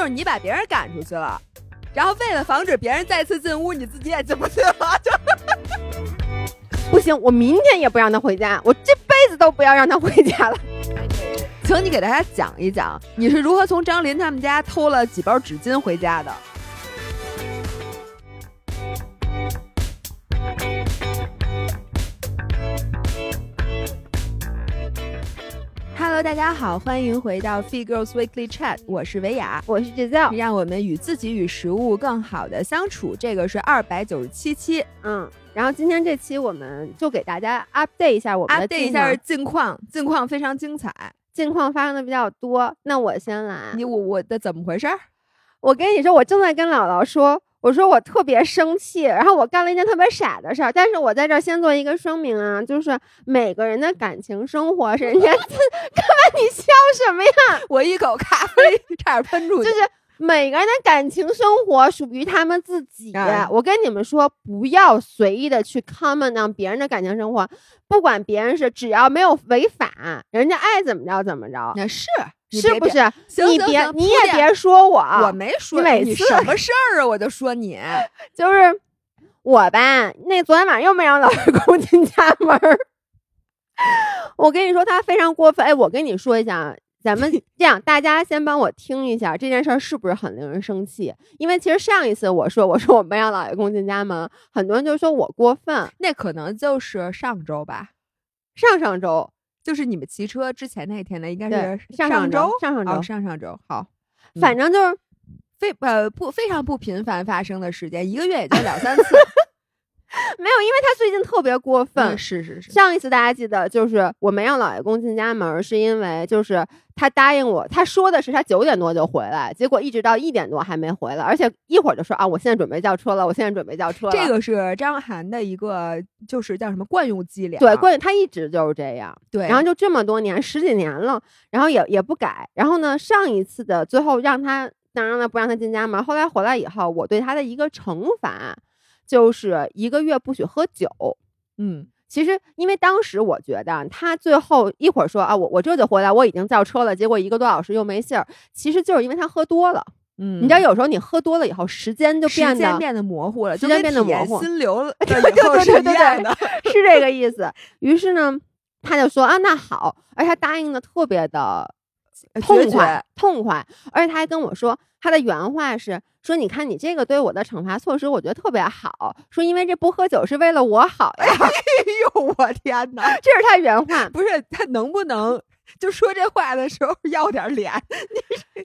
就是你把别人赶出去了，然后为了防止别人再次进屋，你自己也进不去了。就不行，我明天也不让他回家，我这辈子都不要让他回家了。请你给大家讲一讲，你是如何从张林他们家偷了几包纸巾回家的？Hello，大家好，欢迎回到 Feed Girls Weekly Chat，我是维雅，我是制造，让我们与自己与食物更好的相处。这个是二百九十七期，嗯，然后今天这期我们就给大家 update 一下我们的 update 一下近况，近况非常精彩，近况发生的比较多。那我先来，你我我的怎么回事？我跟你说，我正在跟姥姥说。我说我特别生气，然后我干了一件特别傻的事儿，但是我在这儿先做一个声明啊，就是每个人的感情生活是人家 自，干嘛你笑什么呀？我一口咖啡 差点喷出去。就是每个人的感情生活属于他们自己。哎我跟你们说，不要随意的去 comment on 别人的感情生活，不管别人是只要没有违法，人家爱怎么着怎么着。那是。是不是？你别，你也别说我，我没说你什 么事儿啊，我就说你，就是我吧。那昨天晚上又没让老 公进家门儿，我跟你说他非常过分。哎，我跟你说一下，咱们 这样，大家先帮我听一下这件事儿是不是很令人生气？因为其实上一次我说我说我没让老爷公进家门，很多人就说我过分。那可能就是上周吧，上上周。就是你们骑车之前那天呢，应该是上上周，上上周，哦、上上周。好，反正就是非呃不非常不频繁发生的时间，一个月也就两三次。没有，因为他最近特别过分。嗯、是是是。上一次大家记得，就是我没让老爷公进家门，是因为就是他答应我，他说的是他九点多就回来，结果一直到一点多还没回来，而且一会儿就说啊，我现在准备叫车了，我现在准备叫车了。这个是张涵的一个，就是叫什么惯用伎俩。对，惯他一直就是这样。对，然后就这么多年，十几年了，然后也也不改。然后呢，上一次的最后让他，当然了，不让他进家门。后来回来以后，我对他的一个惩罚。就是一个月不许喝酒，嗯，其实因为当时我觉得他最后一会儿说啊，我我这就回来，我已经叫车了，结果一个多小时又没信儿，其实就是因为他喝多了，嗯，你知道有时候你喝多了以后，时间就变得变得模糊了，时间变得模糊，心流了，对对对对对对，是这个意思。于是呢，他就说啊，那好，而且他答应的特别的痛快痛快，而且他还跟我说，他的原话是。说你看你这个对我的惩罚措施，我觉得特别好。说因为这不喝酒是为了我好呀。哎呦我天哪，这是他原话，不是他能不能 就说这话的时候要点脸？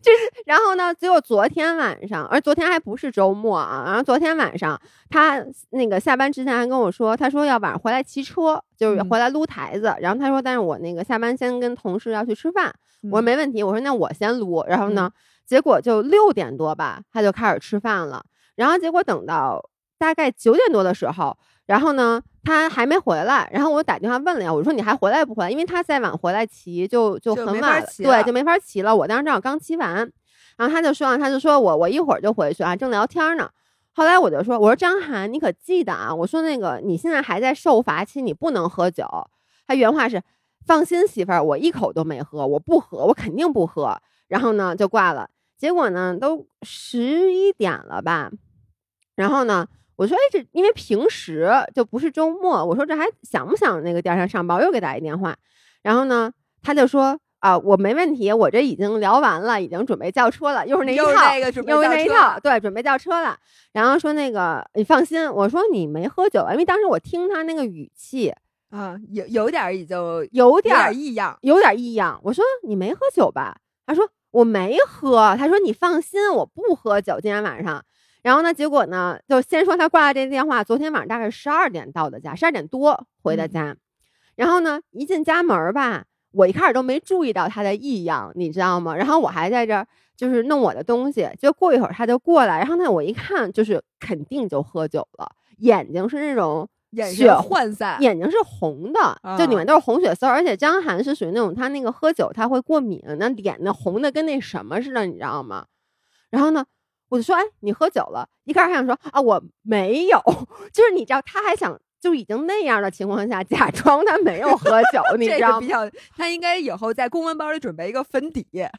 就是然后呢，只有昨天晚上，而昨天还不是周末啊。然后昨天晚上他那个下班之前还跟我说，他说要晚上回来骑车，就是回来撸台子。嗯、然后他说，但是我那个下班先跟同事要去吃饭。嗯、我说没问题，我说那我先撸。然后呢？结果就六点多吧，他就开始吃饭了。然后结果等到大概九点多的时候，然后呢，他还没回来。然后我打电话问了呀，我说你还回来不回来？因为他再晚回来骑就就很晚了，对，就没法骑了。我当时正好刚骑完，然后他就说，他就说我我一会儿就回去啊，正聊天呢。后来我就说，我说张涵，你可记得啊？我说那个你现在还在受罚期，你不能喝酒。他原话是：放心，媳妇儿，我一口都没喝，我不喝，我肯定不喝。然后呢，就挂了。结果呢，都十一点了吧？然后呢，我说，哎，这因为平时就不是周末，我说这还想不想那个第二天上班？我又给打一电话，然后呢，他就说啊，我没问题，我这已经聊完了，已经准备叫车了，又是那一套，又是那一套，对，准备叫车了。然后说那个你放心，我说你没喝酒啊，因为当时我听他那个语气啊，有有点已经有点异样，有点异样。我说你没喝酒吧？他说。我没喝，他说你放心，我不喝酒。今天晚上，然后呢，结果呢，就先说他挂了这电话。昨天晚上大概十二点到的家，十二点多回的家。嗯、然后呢，一进家门吧，我一开始都没注意到他的异样，你知道吗？然后我还在这儿就是弄我的东西，就过一会儿他就过来，然后呢，我一看就是肯定就喝酒了，眼睛是那种。血涣散，眼睛是红的，就里面都是红血丝儿。而且张涵是属于那种他那个喝酒他会过敏，那脸那红的跟那什么似的，你知道吗？然后呢，我就说，哎，你喝酒了？一开始还想说啊，我没有，就是你知道，他还想就已经那样的情况下，假装他没有喝酒，你知道吗？比较，他应该以后在公文包里准备一个粉底。就是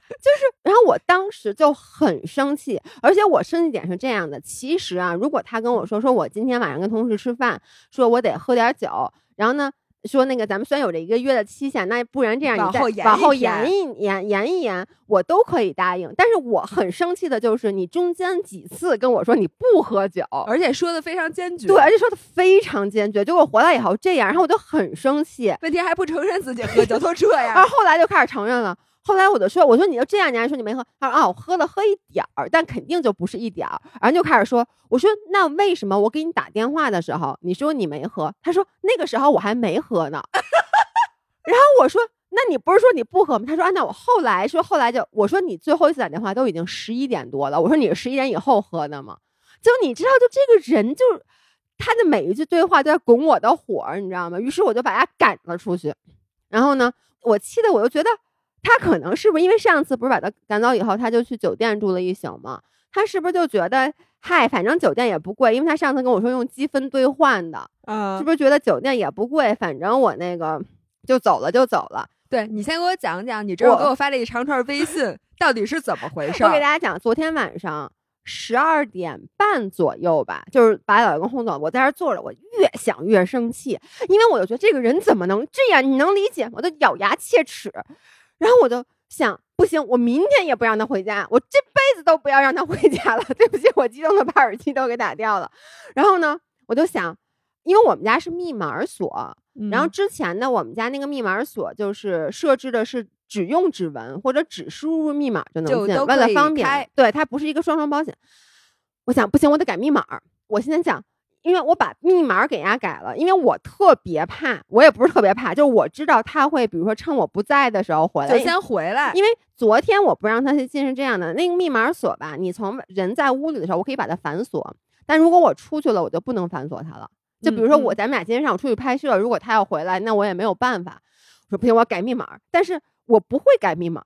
然后我当时就很生气，而且我生气点是这样的：其实啊，如果他跟我说说我今天晚上跟同事吃饭，说我得喝点酒，然后呢说那个咱们虽然有着一个月的期限，那不然这样你再往后延一延延延一延，我都可以答应。但是我很生气的就是你中间几次跟我说你不喝酒，而且说的非常坚决。对，而且说的非常坚决，结果回来以后这样，然后我就很生气。问题还不承认自己喝酒，都这 然样后。后来就开始承认了。后来我就说，我说你就这样，你还说你没喝？他说啊，我喝了，喝一点儿，但肯定就不是一点儿。然后就开始说，我说那为什么我给你打电话的时候，你说你没喝？他说那个时候我还没喝呢。然后我说，那你不是说你不喝吗？他说啊，那我后来说后来就我说你最后一次打电话都已经十一点多了，我说你是十一点以后喝的吗？就你知道，就这个人就他的每一句对话都在拱我的火，你知道吗？于是我就把他赶了出去。然后呢，我气的我就觉得他可能是不是因为上次不是把他赶走以后，他就去酒店住了一宿吗？他是不是就觉得嗨，反正酒店也不贵，因为他上次跟我说用积分兑换的，嗯是，不是觉得酒店也不贵，反正我那个就走了就走了。对你先给我讲讲，你这我给我发了一长串微信，到底是怎么回事我给？大家讲，昨天晚上十二点半左右吧，就是把老公轰走，我在这儿坐着，我越想越生气，因为我就觉得这个人怎么能这样？你能理解吗？我都咬牙切齿，然后我就想，不行，我明天也不让他回家，我这辈子都不要让他回家了。对不起，我激动的把耳机都给打掉了。然后呢，我就想，因为我们家是密码锁，然后嗯之前呢，我们家那个密码锁就是设置的是只用指纹或者只输入密码就能进，为了方便。对，它不是一个双重保险。我想不行，我得改密码。我现在想，因为我把密码给人家改了，因为我特别怕，我也不是特别怕，就是我知道他会，比如说趁我不在的时候回来，就先回来。因为昨天我不让他去进是这样的，那个密码锁吧，你从人在屋里的时候，我可以把它反锁，但如果我出去了，我就不能反锁它了。就比如说我咱们俩今天上午出去拍摄，如果他要回来，那我也没有办法。我说不行，我要改密码，但是我不会改密码。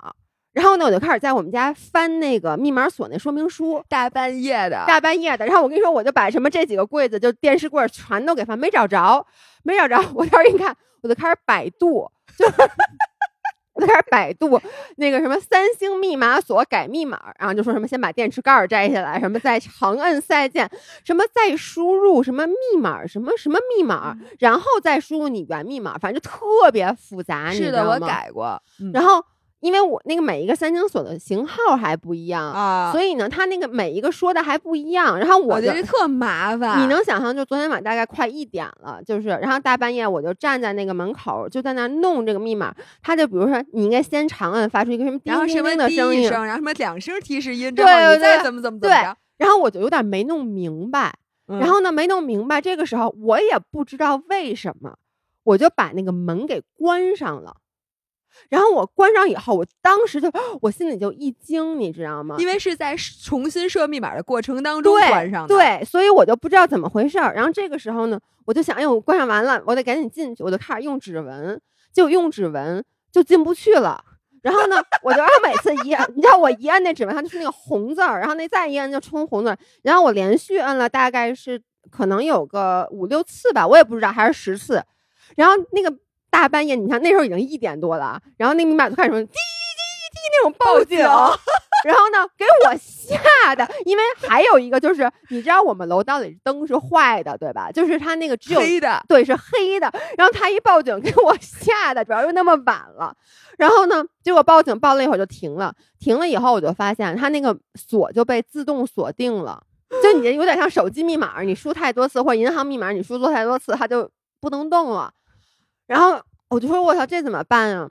然后呢，我就开始在我们家翻那个密码锁那说明书，大半夜的，大半夜的。然后我跟你说，我就把什么这几个柜子，就电视柜全都给翻，没找着，没找着。我到时候一看，我就开始百度，就 我就开始百度那个什么三星密码锁改密码，然后就说什么先把电池盖儿摘下来，什么再长按再键，什么再输入什么密码，什么什么密码，然后再输入你原密码，反正就特别复杂。你是的，我。改过。嗯然后因为我那个每一个三星锁的型号还不一样。啊，所以呢，他那个每一个说的还不一样，然后我觉得特麻烦。你能想象，就昨天晚上大概快一点了，就是，然后大半夜我就站在那个门口，就在那弄这个密码。他就比如说，你应该先长按，发出一个什么叮叮然后什么叮的声音，然后什么两声提示音，之对后你对对再怎么怎么怎么对着。然后我就有点没弄明白。嗯然后呢，没弄明白，这个时候我也不知道为什么，我就把那个门给关上了。然后我关上以后，我当时就我心里就一惊，你知道吗？因为是在重新设密码的过程当中对关上的。，对，所以我就不知道怎么回事儿。然后这个时候呢，我就想，哎呦，我关上完了，我得赶紧进去，我就开始用指纹，就用指纹就进不去了。然后呢，我就然后每次一按，你知道我一按那指纹，它就是那个红字儿，然后那再一按就冲红字儿，然后我连续按了大概是可能有个五六次吧，我也不知道还是十次。然后那个大半夜，你看那时候已经一点多了啊，然后那密码就开始说滴滴滴那种报警，然后呢给我吓的，因为还有一个就是你知道我们楼道里灯是坏的，对吧？就是它那个只有黑的。对，是黑的。然后他一报警，给我吓的，主要又那么晚了。然后呢，结果报警报了一会儿就停了，停了以后我就发现他那个锁就被自动锁定了，就你这有点像手机密码，你输太多次或者银行密码你输错太多次，它就不能动了。然后我就说我操，这怎么办啊？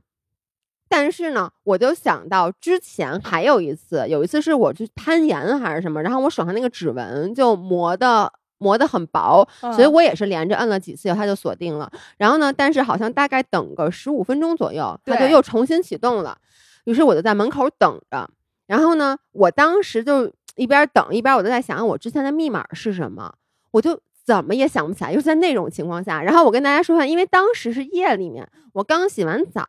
但是呢，我就想到之前还有一次，有一次是我去攀岩还是什么，然后我手上那个指纹就磨的磨得很薄，所以嗯我也是连着摁了几次它就锁定了。然后呢，但是好像大概等个十五分钟左右，它就又重新启动了。于是我就在门口等着。然后呢，我当时就一边等一边我就在想我之前的密码是什么，我就怎么也想不起来，又是在那种情况下。然后我跟大家说一下，因为当时是夜里面，我刚洗完澡。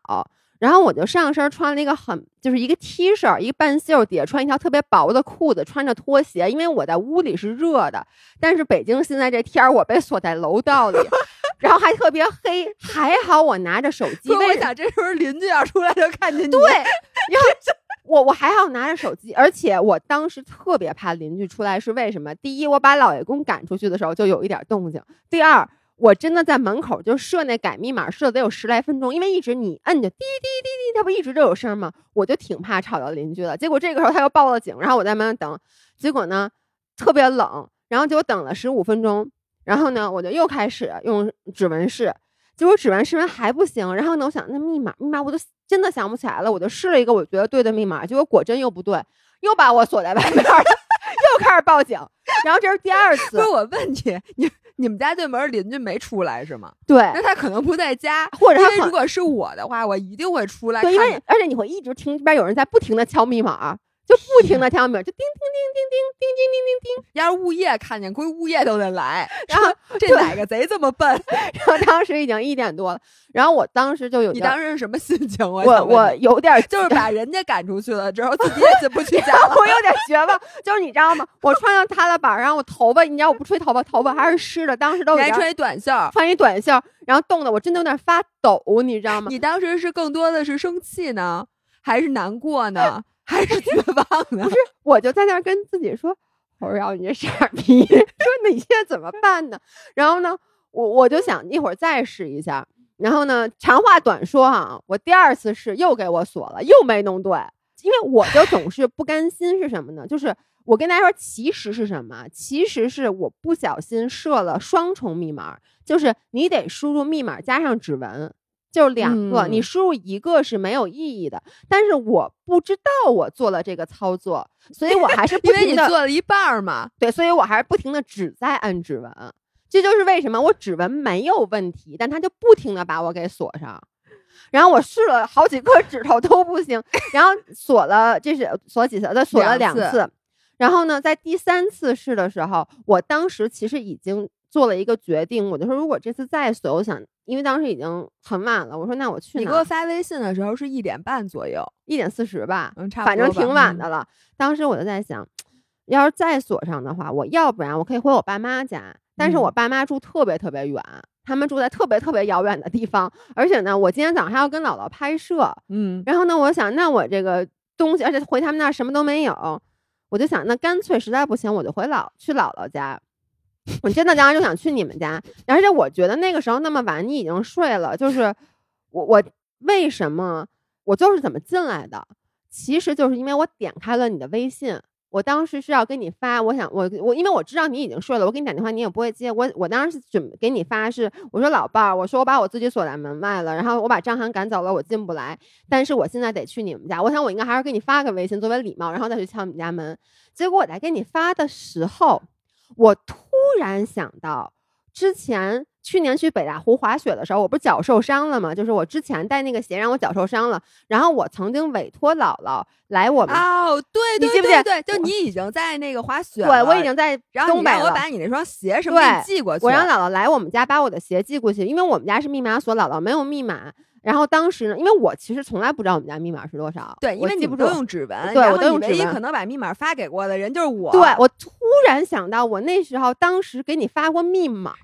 然后我就上身穿了一个很就是一个 T 恤，一个半袖，底下穿一条特别薄的裤子，穿着拖鞋，因为我在屋里是热的，但是北京现在这天儿，我被锁在楼道里，然后还特别黑，还好我拿着手机。所以我想这时候邻居要出来就看见你。对，然后 我我还好拿着手机，而且我当时特别怕邻居出来，是为什么？第一，我把老爷公赶出去的时候就有一点动静；第二，我真的在门口就设那改密码，设得有十来分钟，因为一直你摁着滴滴滴滴，它不一直都有声吗？我就挺怕吵到邻居的。结果这个时候他又报了警，然后我在门等，结果呢特别冷，然后就等了十五分钟。然后呢，我就又开始用指纹试，结果指纹试完还不行。然后呢，我想那密码，密码我都真的想不起来了。我就试了一个我觉得对的密码，结果果真又不对，又把我锁在外面了，又开始报警。然后这是第二次。不是我问你，你你们家对门邻居没出来是吗？对，那他可能不在家，或者他如果是我的话，我一定会出来。对，因为而且你会一直听这边有人在不停的敲密码。就不停的敲门，就叮叮叮叮叮叮叮叮叮叮。要是物业看见，估计物业都得来。然后这哪个贼这么笨？然后当时已经一点多了，然后我当时就有你当时是什么心情？我我有点就是把人家赶出去了之后，自己也进不去家了。我有点绝望，就是你知道吗？我穿上他的板，然后我头发，你知道我不吹头发，头发还是湿的。当时都还穿一短袖，穿一短袖，然后冻的我真的有点发抖，你知道吗？你当时是更多的是生气呢，还是难过呢？还是绝望呢？不是，我就在那儿跟自己说：“我说你这傻逼，说你现在怎么办呢？”然后呢，我我就想一会儿再试一下。然后呢，长话短说哈，我第二次试又给我锁了，又没弄对。因为我就总是不甘心是什么呢？就是我跟大家说，其实是什么？其实是我不小心设了双重密码，就是你得输入密码加上指纹。就两个，你输入一个是没有意义的。但是我不知道我做了这个操作，所以我还是 因为你做了一半嘛。对，所以我还是不停的只在按指纹。这就是为什么我指纹没有问题，但它就不停的把我给锁上。然后我试了好几个指头都不行，然后锁了，这是锁几次？再锁了两次。然后呢，在第三次试的时候，我当时其实已经做了一个决定，我就说如果这次再锁，我想。因为当时已经很晚了，我说那我去。你给我发微信的时候是一点半左右，一点四十吧，嗯，差不多，反正挺晚的了。当时我就在想，要是再锁上的话，我要不然我可以回我爸妈家，但是我爸妈住特别特别远，他们住在特别特别遥远的地方，而且呢，我今天早上还要跟姥姥拍摄，嗯，然后呢，我想那我这个东西，而且回他们那儿什么都没有，我就想那干脆实在不行，我就回姥去姥姥家。我真的当时就想去你们家，而且我觉得那个时候那么晚你已经睡了，就是我我为什么我就是怎么进来的？其实就是因为我点开了你的微信，我当时是要给你发，我想我我因为我知道你已经睡了，我给你打电话你也不会接，我我当时是准给你发是我说老伴儿，我说我把我自己锁在门外了，然后我把张涵赶走了，我进不来，但是我现在得去你们家，我想我应该还是给你发个微信作为礼貌，然后再去敲你们家门。结果我在给你发的时候。我突然想到，之前去年去北大湖滑雪的时候，我不是脚受伤了吗？就是我之前带那个鞋让我脚受伤了，然后我曾经委托姥姥来我们哦，对，你记不记得？对，就你已经在那个滑雪，对我已经在东北了。我把你那双鞋什么寄过去，我让姥姥来我们家把我的鞋寄过去，因为我们家是密码锁，姥姥没有密码。然后当时呢，因为我其实从来不知道我们家密码是多少，对，因为你不都用指纹，对我都用指纹。可能把密码发给过的人就是我。对，我突然想到，我那时候当时给你发过密码，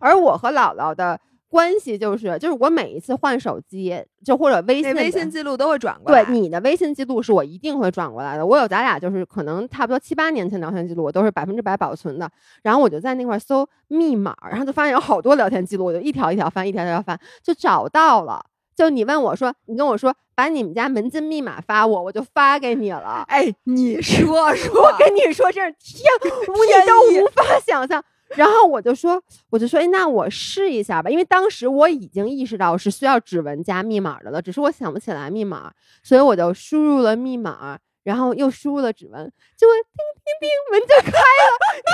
而我和姥姥的关系就是，就是我每一次换手机，就或者微信，微信记录都会转过来。对，你的微信记录是我一定会转过来的。我有咱俩就是可能差不多七八年前聊天记录，我都是百分之百保存的。然后我就在那块搜密码，然后就发现有好多聊天记录，我就一条一条翻，一条一条翻，就找到了。就你问我说，你跟我说把你们家门禁密码发我，我就发给你了。哎，你 说说，我跟你说，这是天，你都无法想象。然后我就说，我就说，哎，那我试一下吧，因为当时我已经意识到是需要指纹加密码的了，只是我想不起来密码，所以我就输入了密码，然后又输入了指纹，就叮叮叮，门就开了。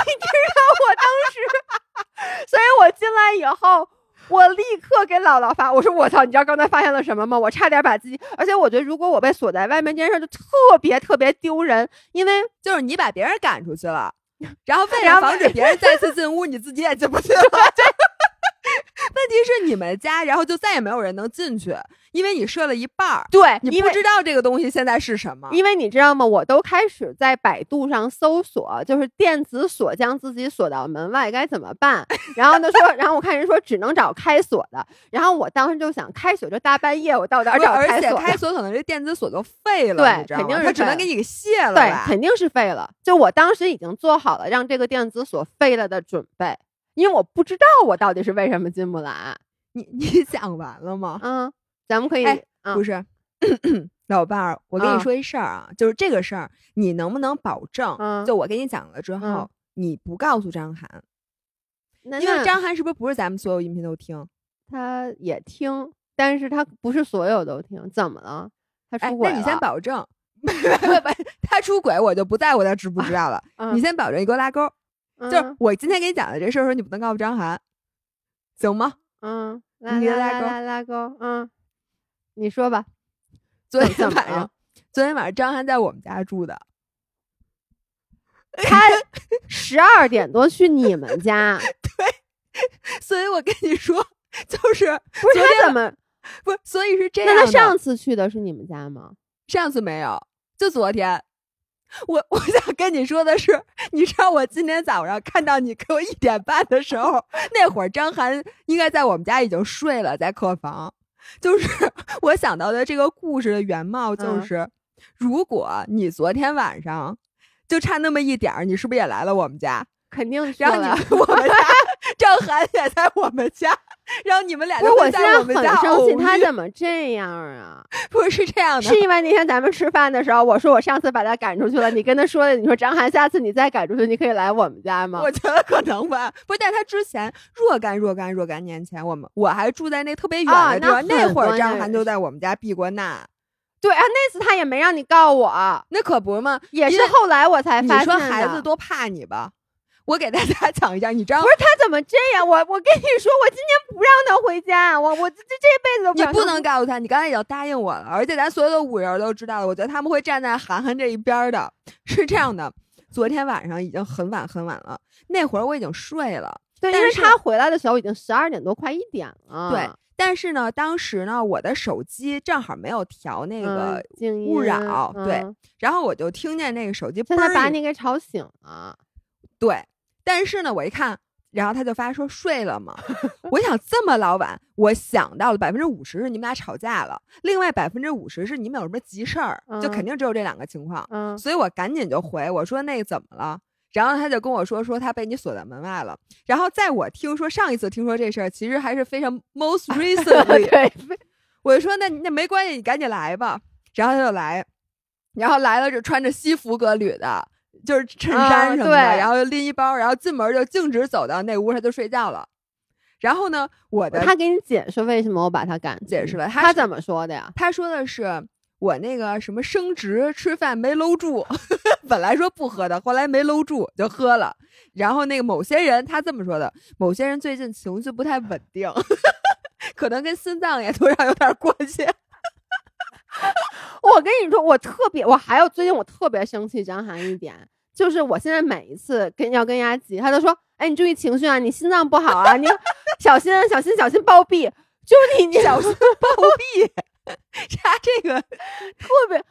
你知道我当时，所以我进来以后。我立刻给姥姥发，我说我操，你知道刚才发现了什么吗？我差点把自己，而且我觉得如果我被锁在外面这件事就特别特别丢人，因为就是你把别人赶出去了，然后为了防止别人再次进屋，你自己也进不去了。问题是你们家，然后就再也没有人能进去，因为你设了一半儿，对，你不知道这个东西现在是什么。因为你知道吗？我都开始在百度上搜索，就是电子锁将自己锁到门外该怎么办。然后他说，然后我看人说只能找开锁的，然后我当时就想，开锁这大半夜我到哪儿不是找而且开锁？开锁可能这电子锁就废了，对你知道肯定是它只能给你给卸了对，肯定是废了。就我当时已经做好了让这个电子锁废了的准备，因为我不知道我到底是为什么进不来。你你 讲完了吗？嗯，咱们可以，哎嗯不是，老伴儿，我跟你嗯说一事儿啊，就是这个事儿，你能不能保证？嗯就我给你讲了之后，嗯你不告诉张涵，因为张涵是不是不是咱们所有音频都听？他也听，但是他不是所有都听，怎么了？他哎出，轨了？那你先保证，他出轨我就不在乎他知不知道了。嗯，你先保证，你给我拉勾。就是嗯我今天给你讲的这事儿的时候，你不能告诉张涵，行吗？嗯，拉你给拉钩拉拉拉拉钩，嗯，你说吧，昨天晚上，昨天晚上张涵在我们家住的，他十二点多去你们家，对所以我跟你说，就是不是他怎么？不是，所以是这样。那他上次去的是你们家吗？上次没有，就昨天。我我想跟你说的是，你知道我今天早上看到你给我一点半的时候，那会儿张涵应该在我们家已经睡了，在客房。就是 我想到的这个故事的原貌，就嗯是、如果你昨天晚上就差那么一点儿，你是不是也来了我们家？肯定是然后了。你我们家 张涵也在我们家，然后你们俩就会我现在我们家很生气，他怎么这样啊？不是这样的，是因为那天咱们吃饭的时候，我说我上次把他赶出去了，你跟他说的，你说张涵，下次你再赶出去，你可以来我们家吗？我觉得可能吧，不是，但他之前若干若干若干年前，我们我还住在那特别远啊的地方，那很会儿张涵就在我们家避过难，对啊，那次他也没让你告我，那可不嘛？也是后来我才发现的。说孩子多怕你吧？我给大家 讲一下，你知道不是他怎么这样？我我跟你说，我今天不让他回家，我我这这这辈子都你不能告诉他，你刚才已经答应我了，而且咱所有的五人都知道了，我觉得他们会站在涵涵这一边儿的。是这样的，昨天晚上已经很晚很晚了，那会儿我已经睡了。对，但是因为他回来的时候已经十二点多，快一点了。对，但是呢，当时呢，我的手机正好没有调那个勿音扰对嗯然后我就听见那个手机就他把你给吵醒了。对，但是呢，我一看，然后他就发说睡了吗？我想这么老晚，我想到了百分之五十是你们俩吵架了，另外百分之五十是你们有什么急事儿，就肯嗯定只有这两个情况，嗯，所以我赶紧就回我说那个怎么了？然后他就跟我说说他被你锁在门外了。然后在我听说上一次听说这事儿，其实还是非常 most recently，对，我就说那那没关系，你赶紧来吧。然后他就来，然后来了就穿着西服革履的，就是衬啊衫什么的，对然后拎一包，然后进门就径直走到那屋，他就睡觉了。然后呢，我的他给你解释为什么我把他赶解释了他他怎么说的呀？他说的是我那个什么升职吃饭没搂住，本来说不喝的，后来没搂住就喝了。然后那个某些人他这么说的，某些人最近情绪不太稳定，可能跟心脏也多少有点关系。我跟你说，我特别，我还有最近我特别生气张涵一点，就是我现在每一次跟要跟人家急，他都说，哎，你注意情绪啊，你心脏不好啊，你 小心小心小心暴毙，就你你小心暴毙，啥这个 特别，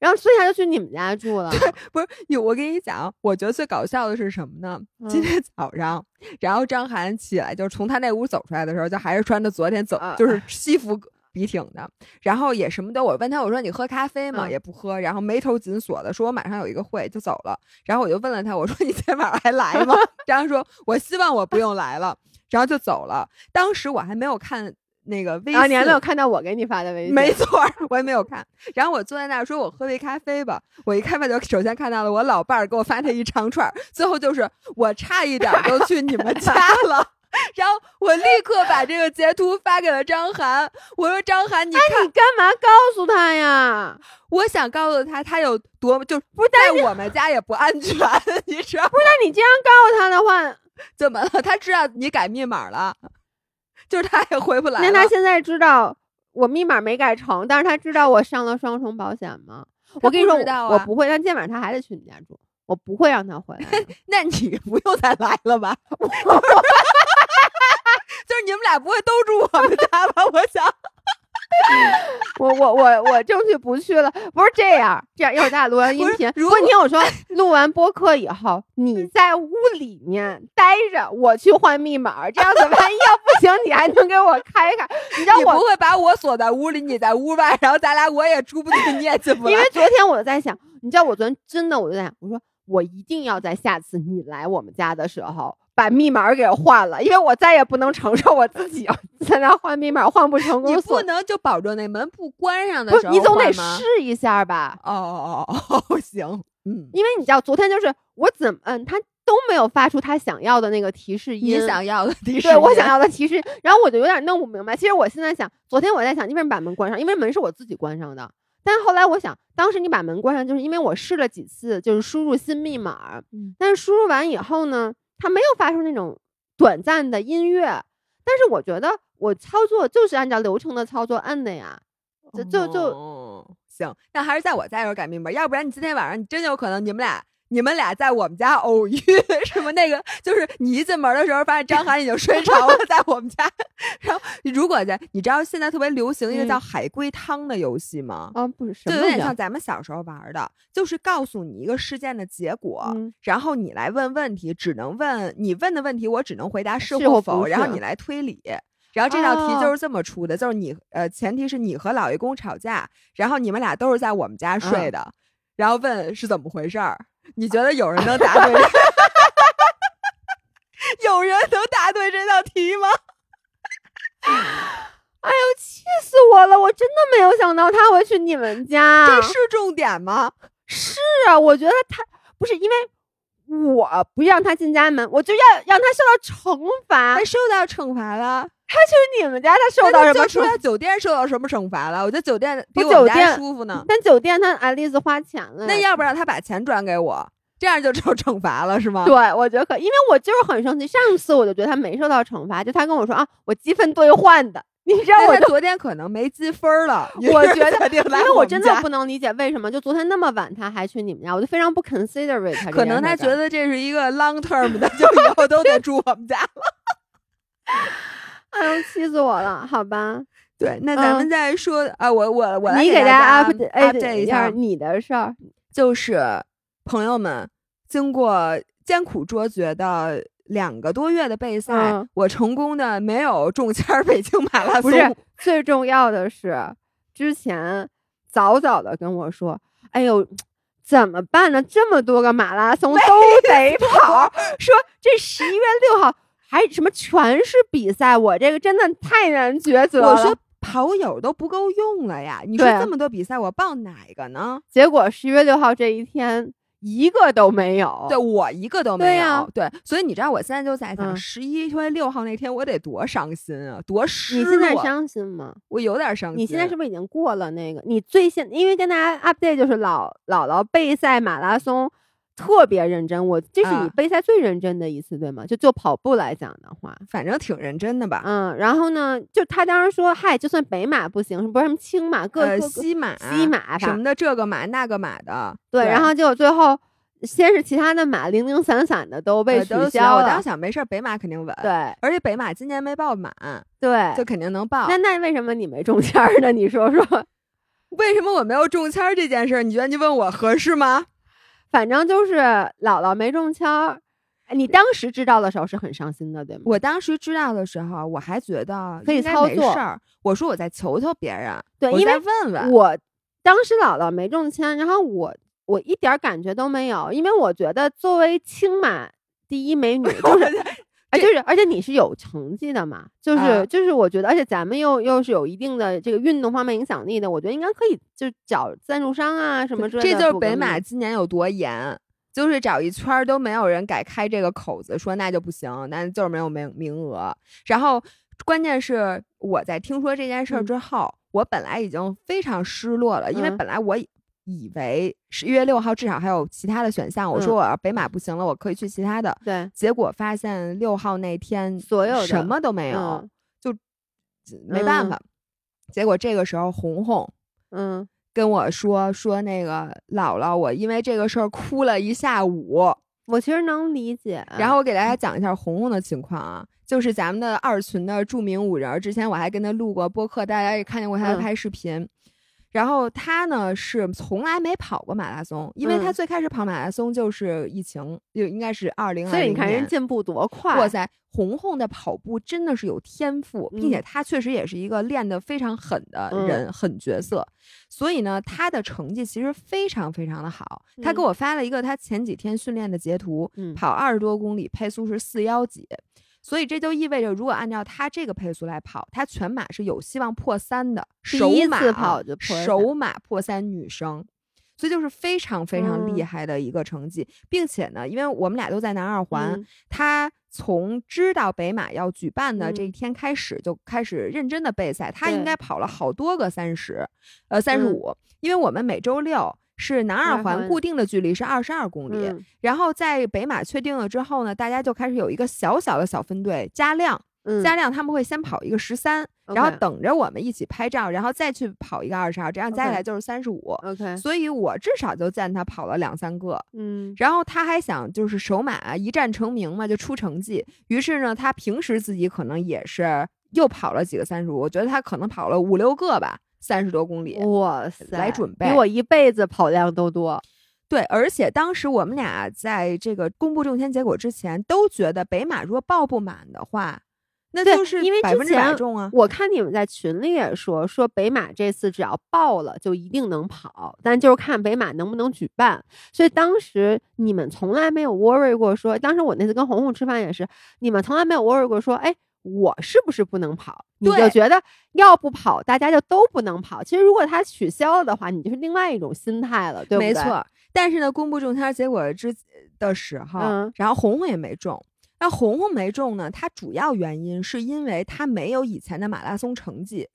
然后所以他就去你们家住了，不是有？我跟你讲，我觉得最搞笑的是什么呢？今嗯天早上，然后张涵起来，就是从他那屋走出来的时候，就还是穿着昨天走，啊就是西服笔挺的，然后也什么都。我问他，我说你喝咖啡吗？嗯也不喝，然后眉头紧锁的，说我马上有一个会就走了。然后我就问了他，我说你今天晚上还来吗？然后说我希望我不用来了，然后就走了。当时我还没有看那个微信，你还没有看到我给你发的微信，没错，我也没有看。然后我坐在那儿说：“我喝杯咖啡吧。”我一开饭就首先看到了我老伴儿给我发的一长串，最后就是我差一点儿就去你们家了。然后我立刻把这个截图发给了张涵，我说：“张涵，你看，你干嘛告诉他呀？我想告诉他他有多就不在我们家也不安全，你知道吗？那你这样告诉他的话，怎么了？他知道你改密码了，就是他也回不来了。那他现在知道我密码没改成，但是他知道我上了双重保险吗？我跟你说，我不会，但今天晚上他还得去你家住，我不会让他回来。那你不用再来了吧？就是你们俩不会都住我们家吧？我想。我我我我争取不去了，不是这样，这样一会儿咱俩录完音频，如果你听我说，录完播客以后，你在屋里面待着，我去换密码，这样子万一要不行，你还能给我开开。你知道我不会把我锁在屋里，你在屋外，然后咱俩我也出不去，你也进不来。因为昨天我在想，你知道我昨天真的我就在想，我说我一定要在下次你来我们家的时候。把密码给换了，因为我再也不能承受我自己 在那换密码换不成功。你不能就保证那门不关上的时候你总得试一下吧？哦哦哦哦，行，嗯，因为你知道昨天就是我怎么嗯，他都没有发出他想要的那个提示音，你想要的提示，对我想要 的提示，然后我就有点弄不明白。其实我现在想，昨天我在想，你为什么把门关上？因为门是我自己关上的。但后来我想，当时你把门关上，就是因为我试了几次，就是输入新密码，嗯但是输入完以后呢？他没有发出那种短暂的音乐，但是我觉得我操作就是按照流程的操作按的呀，就就就行。那还是在我家时候改密码，要不然你今天晚上你真有可能你们俩。你们俩在我们家偶遇，什么那个？就是你一进门的时候，发现张涵已经睡着了，在我们家。然后，如果在，你知道现在特别流行一个叫海龟汤的游戏吗？啊，不是，就有点像咱们小时候玩的，就是告诉你一个事件的结果，然后你来问问题，只能问你问的问题，我只能回答是或否，然后你来推理。然后这道题就是这么出的，就是你呃，前提是你和老爷公吵架，然后你们俩都是在我们家睡的，然后问是怎么回事儿。你觉得有人能答对？有人能答对这道题吗？哎呦，气死我了！我真的没有想到他会去你们家，这是重点吗？是啊，我觉得他不是因为我不让他进家门，我就要让他受到惩罚。他受到惩罚了。他去你们家，他受到什么？住 在酒店受到什么惩罚了？我觉得酒店比我们家舒服呢。但酒店他 at least 花钱了。那要不然他把钱转给我，这样就受惩罚了是吗？对，我觉得可，因为我就是很生气。上次我就觉得他没受到惩罚，就他跟我说啊，我积分兑换的。你知道我昨天可能没积分了。我觉得，因为我真的不能理解为什么就昨天那么晚他还去你们家，我就非常不 considerate。可能他觉得这是一个 long term 的，就以后都得住我们家了。哎呦，气死我了！好吧，对，那咱们再说啊，我我我来给大家 update 一下你的事儿，就是朋友们经过艰苦卓绝的两个多月的备赛，我成功的没有中签北京马拉松。不是最重要的是，之前早早的跟我说，哎呦，怎么办呢？这么多个马拉松都得跑，说这十一月六号。还什么全是比赛，我这个真的太难抉择了。我说跑友都不够用了呀，你说这么多比赛，我报哪个呢？结果十一月六号这一天一个都没有，对我一个都没有。对，所以你知道我现在就在想，十一月六号那天我得多伤心啊，多失落。你现在伤心吗？我有点伤心。你现在是不是已经过了那个？你最现因为跟大家 update 就是老姥姥备赛马拉松。特别认真，我这是你备赛最认真的一次，对吗？就就跑步来讲的话，反正挺认真的吧。嗯，然后呢，就他当时说，嗨，就算北马不行，不是什么青马、各西马、西马什么的，这个马那个马的。对，然后结果最后，先是其他的马零零散散的都被取消了。我当时想，没事，北马肯定稳。对，而且北马今年没报满，对，就肯定能报。那那为什么你没中签呢？你说说，为什么我没有中签这件事？你觉得你问我合适吗？反正就是姥姥没中签儿，你当时知道的时候是很伤心的，对吗？我当时知道的时候，我还觉得可以操作。我说我再求求别人，对，因为问问。我当时姥姥没中签，然后我我一点感觉都没有，因为我觉得作为青马第一美女 就是。就是，而且你是有成绩的嘛？就是就是，我觉得，而且咱们又又是有一定的这个运动方面影响力的，我觉得应该可以，就找赞助商啊什么之类的。这就是北马今年有多严，就是找一圈都没有人敢开这个口子，说那就不行，那就是没有名名额。然后关键是我在听说这件事儿之后，我本来已经非常失落了，因为本来我。以为十一月六号至少还有其他的选项，我说我要北马不行了，我可以去其他的。对，结果发现六号那天所有什么都没有，就没办法。结果这个时候红红嗯跟我说说那个姥姥，我因为这个事儿哭了一下午。我其实能理解。然后我给大家讲一下红红的情况啊，就是咱们的二群的著名五人，之前我还跟他录过播客，大家也看见过他的嗯拍视频。然后他呢是从来没跑过马拉松，因为他嗯最开始跑马拉松就是疫情，就应该是二零二所以你看人。进步多快！哇塞，红红的跑步真的是有天赋，并且嗯他确实也是一个练得非常狠的嗯人，狠角色。所以呢，他的成绩其实非常非常的好。他给嗯我发了一个他前几天训练的截图，嗯跑二十多公里，配速是四幺几。所以这就意味着，如果按照他这个配速来跑，他全马是有希望破三的。首马啊跑就破三首马破三女生，所以就是非常非常厉嗯。害的一个成绩，并且呢，因为我们俩都在南二环，嗯。他从知道北马要举办的这嗯。一天开始，就开始认真的备赛。他应该跑了好多个三十，呃，三十嗯。五，因为我们每周六是南二二环环固定的距离是二十二公里，嗯。然后在北马确定了之后呢，大家就开始有一个小小的小分队加量，嗯，加量他们会先跑一个十三、然后等着我们一起拍照，然后再去跑一个二十二，这样加起来就是三十五。OK，所以我至少就见他跑了两三个，嗯。然后他还想就是首马一战成名嘛，就出成绩。于是呢，他平时自己可能也是又跑了几个三十五，我觉得他可能跑了五六个吧，三十多公里。哇塞，来准备比我一辈子跑量都多。对，而且当时我们俩在这个公布中签结果之前，都觉得北马如果报不满的话，那就是因为之百分之百前中啊。我看你们在群里也说，说北马这次只要报了就一定能跑，但就是看北马能不能举办。所以当时你们从来没有 worry 过说，当时我那次跟红红吃饭也是，你们从来没有 worry 过说，哎，我是不是不能跑？你就觉得要不跑，大家就都不能跑。其实如果他取消了的话，你就是另外一种心态了，对不对？没错。但是呢，公布中签结果之的时候，嗯然后红红也没中。那红红没中呢，它主要原因是因为她没有以前的马拉松成绩，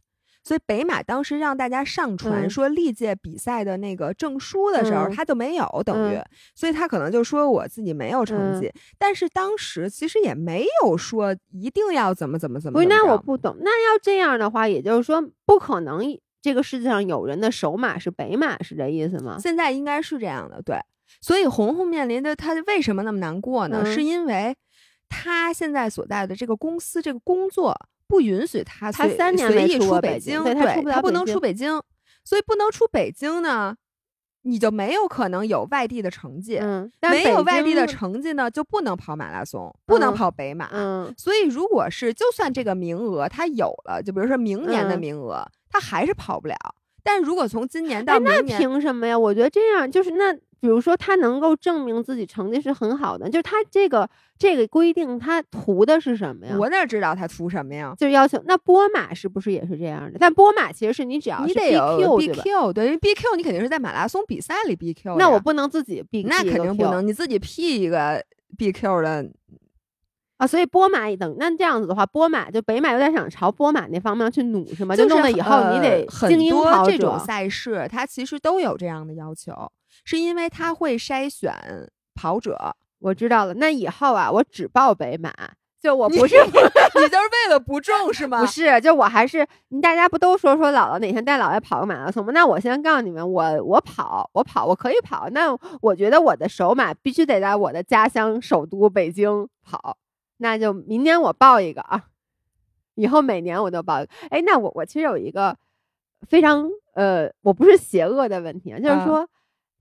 所以北马当时让大家上传嗯说历届比赛的那个证书的时候，嗯他就没有，等于，嗯所以他可能就说我自己没有成绩。但是当时其实也没有说一定要怎么怎么怎么不是，那怎么着我不懂。那要这样的话，也就是说，不可能这个世界上有人的首马是北马，是这意思吗？现在应该是这样的，对。所以红红面临的他为什么那么难过呢？嗯是因为他现在所在的这个公司这个工作不允许他他随三年随意出北京，对他出不能出北京，所以不能出北京呢，你就没有可能有外地的成绩。嗯，但没有外地的成绩呢，就不能跑马拉松，不能嗯跑北马。嗯，所以，如果是就算这个名额他有了，就比如说明年的嗯名额，他还是跑不了。但是如果从今年哎到，明那年，凭什么呀？我觉得这样就是那，比如说他能够证明自己成绩是很好的，就是他这个这个规定，他图的是什么呀？我哪知道他图什么呀？就是要求那波马是不是也是这样的？但波马其实是你只要是你得有 BQ 对吧？BQ，对，因为 BQ 你肯定是在马拉松比赛里 BQ。那我不能自己 B，那肯定不能，你自己 P 一个 BQ 的，啊，所以波马等那这样子的话，波马就北马有点想朝波马那方面去努是吗？就是弄得以后你得呃很精英多这种赛事，它其实都有这样的要求，是因为他会筛选跑者。我知道了，那以后啊，我只报北马，就我不是你就是为了不中是吗？不是，就我还是大家不都说说姥姥哪天带姥爷跑个马拉松吗？那我先告诉你们，我我跑，我跑，我可以跑。那我觉得我的首马必须得在我的家乡首都北京跑，那就明年我报一个啊，以后每年我都报一个。哎，那我我其实有一个非常呃，我不是邪恶的问题啊，就是啊说、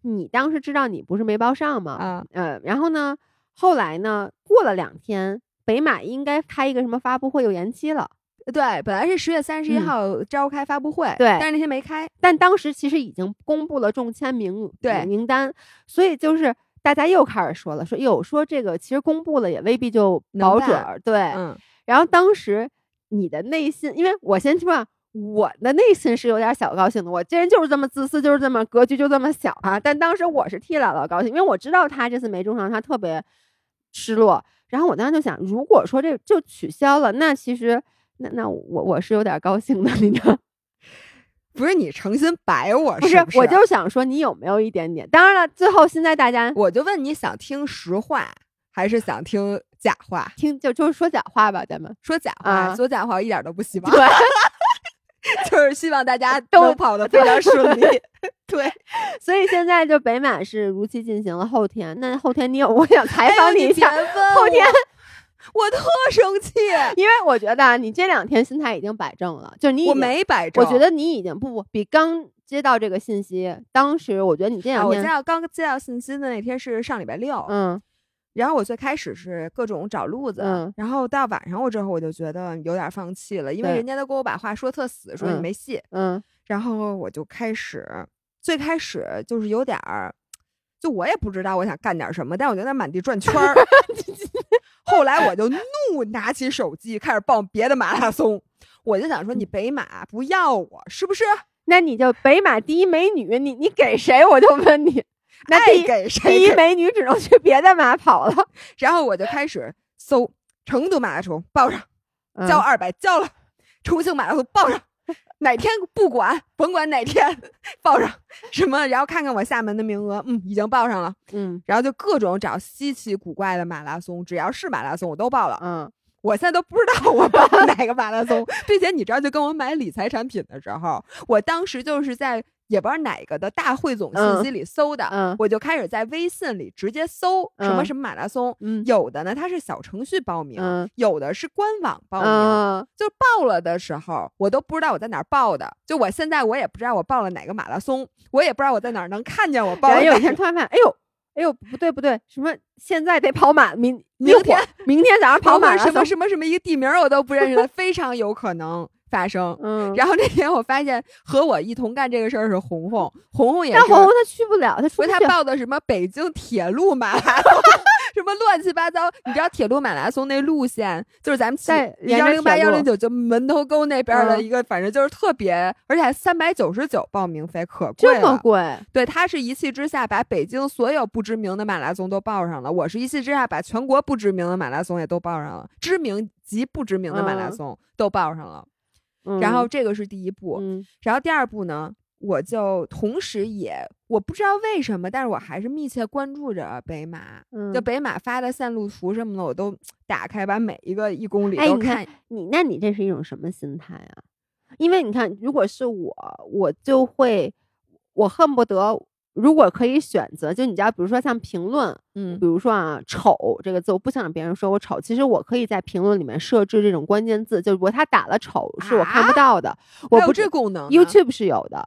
你当时知道你不是没报上吗？啊，呃，然后呢，后来呢，过了两天，北马应该开一个什么发布会又延期了。对，本来是十月三十一嗯号召开发布会，对但是那天没开。但当时其实已经公布了中签名对名单，所以就是大家又开始说了，说哟，说这个其实公布了也未必就保准儿，对。嗯，然后当时你的内心，因为我先说啊，我的内心是有点小高兴的，我这人就是这么自私，就是这么格局就这么小啊。但当时我是替姥姥高兴，因为我知道她这次没中上，她特别失落。然后我当时就想，如果说这就取消了，那其实那那我我是有点高兴的，你知道。不是你诚心白我不是不是？我就想说，你有没有一点点？当然了，最后现在大家我就问你想听实话还是想听假话？听就就是说假话吧，咱们说假话，啊说假话我一点都不希望。对，就是希望大家都都跑得非常顺利。对，所以现在就北马是如期进行了。后天，那后天你有我想采访你一下，后天我，特生气，因为我觉得啊你这两天心态已经摆正了，就是你我没摆正。我觉得你已经不不比刚接到这个信息，当时我觉得你这啊，我接两天，到刚接到信息的那天是上礼拜六，嗯然后我最开始是各种找路子，嗯然后到晚上我之后我就觉得有点放弃了，因为人家都给我把话说特死，说你嗯没戏，嗯然后我就开始最开始就是有点儿，就我也不知道我想干点什么，但我就在满地转圈儿。后来我就怒拿起手机开始报别的马拉松，我就想说你北马不要我是不是？那你就北马第一美女，你你给谁？我就问你，那第一爱给谁第一美女只能去别的马跑了。然后我就开始搜成都马拉松报上，嗯交二百交了，重庆马拉松报上，哪天不管，甭管哪天报上什么，然后看看我厦门的名额，嗯，已经报上了。嗯然后就各种找稀奇古怪的马拉松，只要是马拉松我都报了。嗯我现在都不知道我报了哪个马拉松，并且你知道，就跟我买理财产品的时候，我当时就是在也不知道哪个的大汇总信息里搜的，嗯我就开始在微信里直接搜什么嗯什么马拉松，嗯有的呢它是小程序报名，嗯有的是官网报名。嗯就报了的时候，我都不知道我在哪儿报的。就我现在我也不知道我报了哪个马拉松，我也不知道我在哪儿能看见我报了哪个。一天突然发现，哎呦。哎呦，不对不对，什么现在得跑马，明明天明天早上跑跑马什么什么什么一个地名我都不认识了，非常有可能发生。嗯，然后那天我发现和我一同干这个事儿是红红，红红也是但红红她去不了，她出说他不去。报的什么北京铁路马拉松，什么乱七八糟。你知道铁路马拉松那路线，就是咱们骑在幺零八幺零九就门头沟那边儿的嗯一个，反正就是特别，而且还三百九十九报名费，可贵这么了。贵，对，他是一气之下把北京所有不知名的马拉松都报上了，我是一气之下把全国不知名的马拉松也都报上了，知名及不知名的马拉嗯松都报上了。嗯然后这个是第一步，嗯然后第二步呢，我就同时也我不知道为什么，但是我还是密切关注着北马，嗯就北马发的线路图什么的，我都打开，把每一个一公里都看。你那你这是一种什么心态啊？因为你看，如果是我，我就会，我恨不得，如果可以选择，就你知道，比如说像评论，嗯比如说啊“丑”这个字，我不想让别人说我丑。其实我可以在评论里面设置这种关键字，就如果他打了“丑”，是我看不啊到的。我不这功能呢 YouTube 是有的，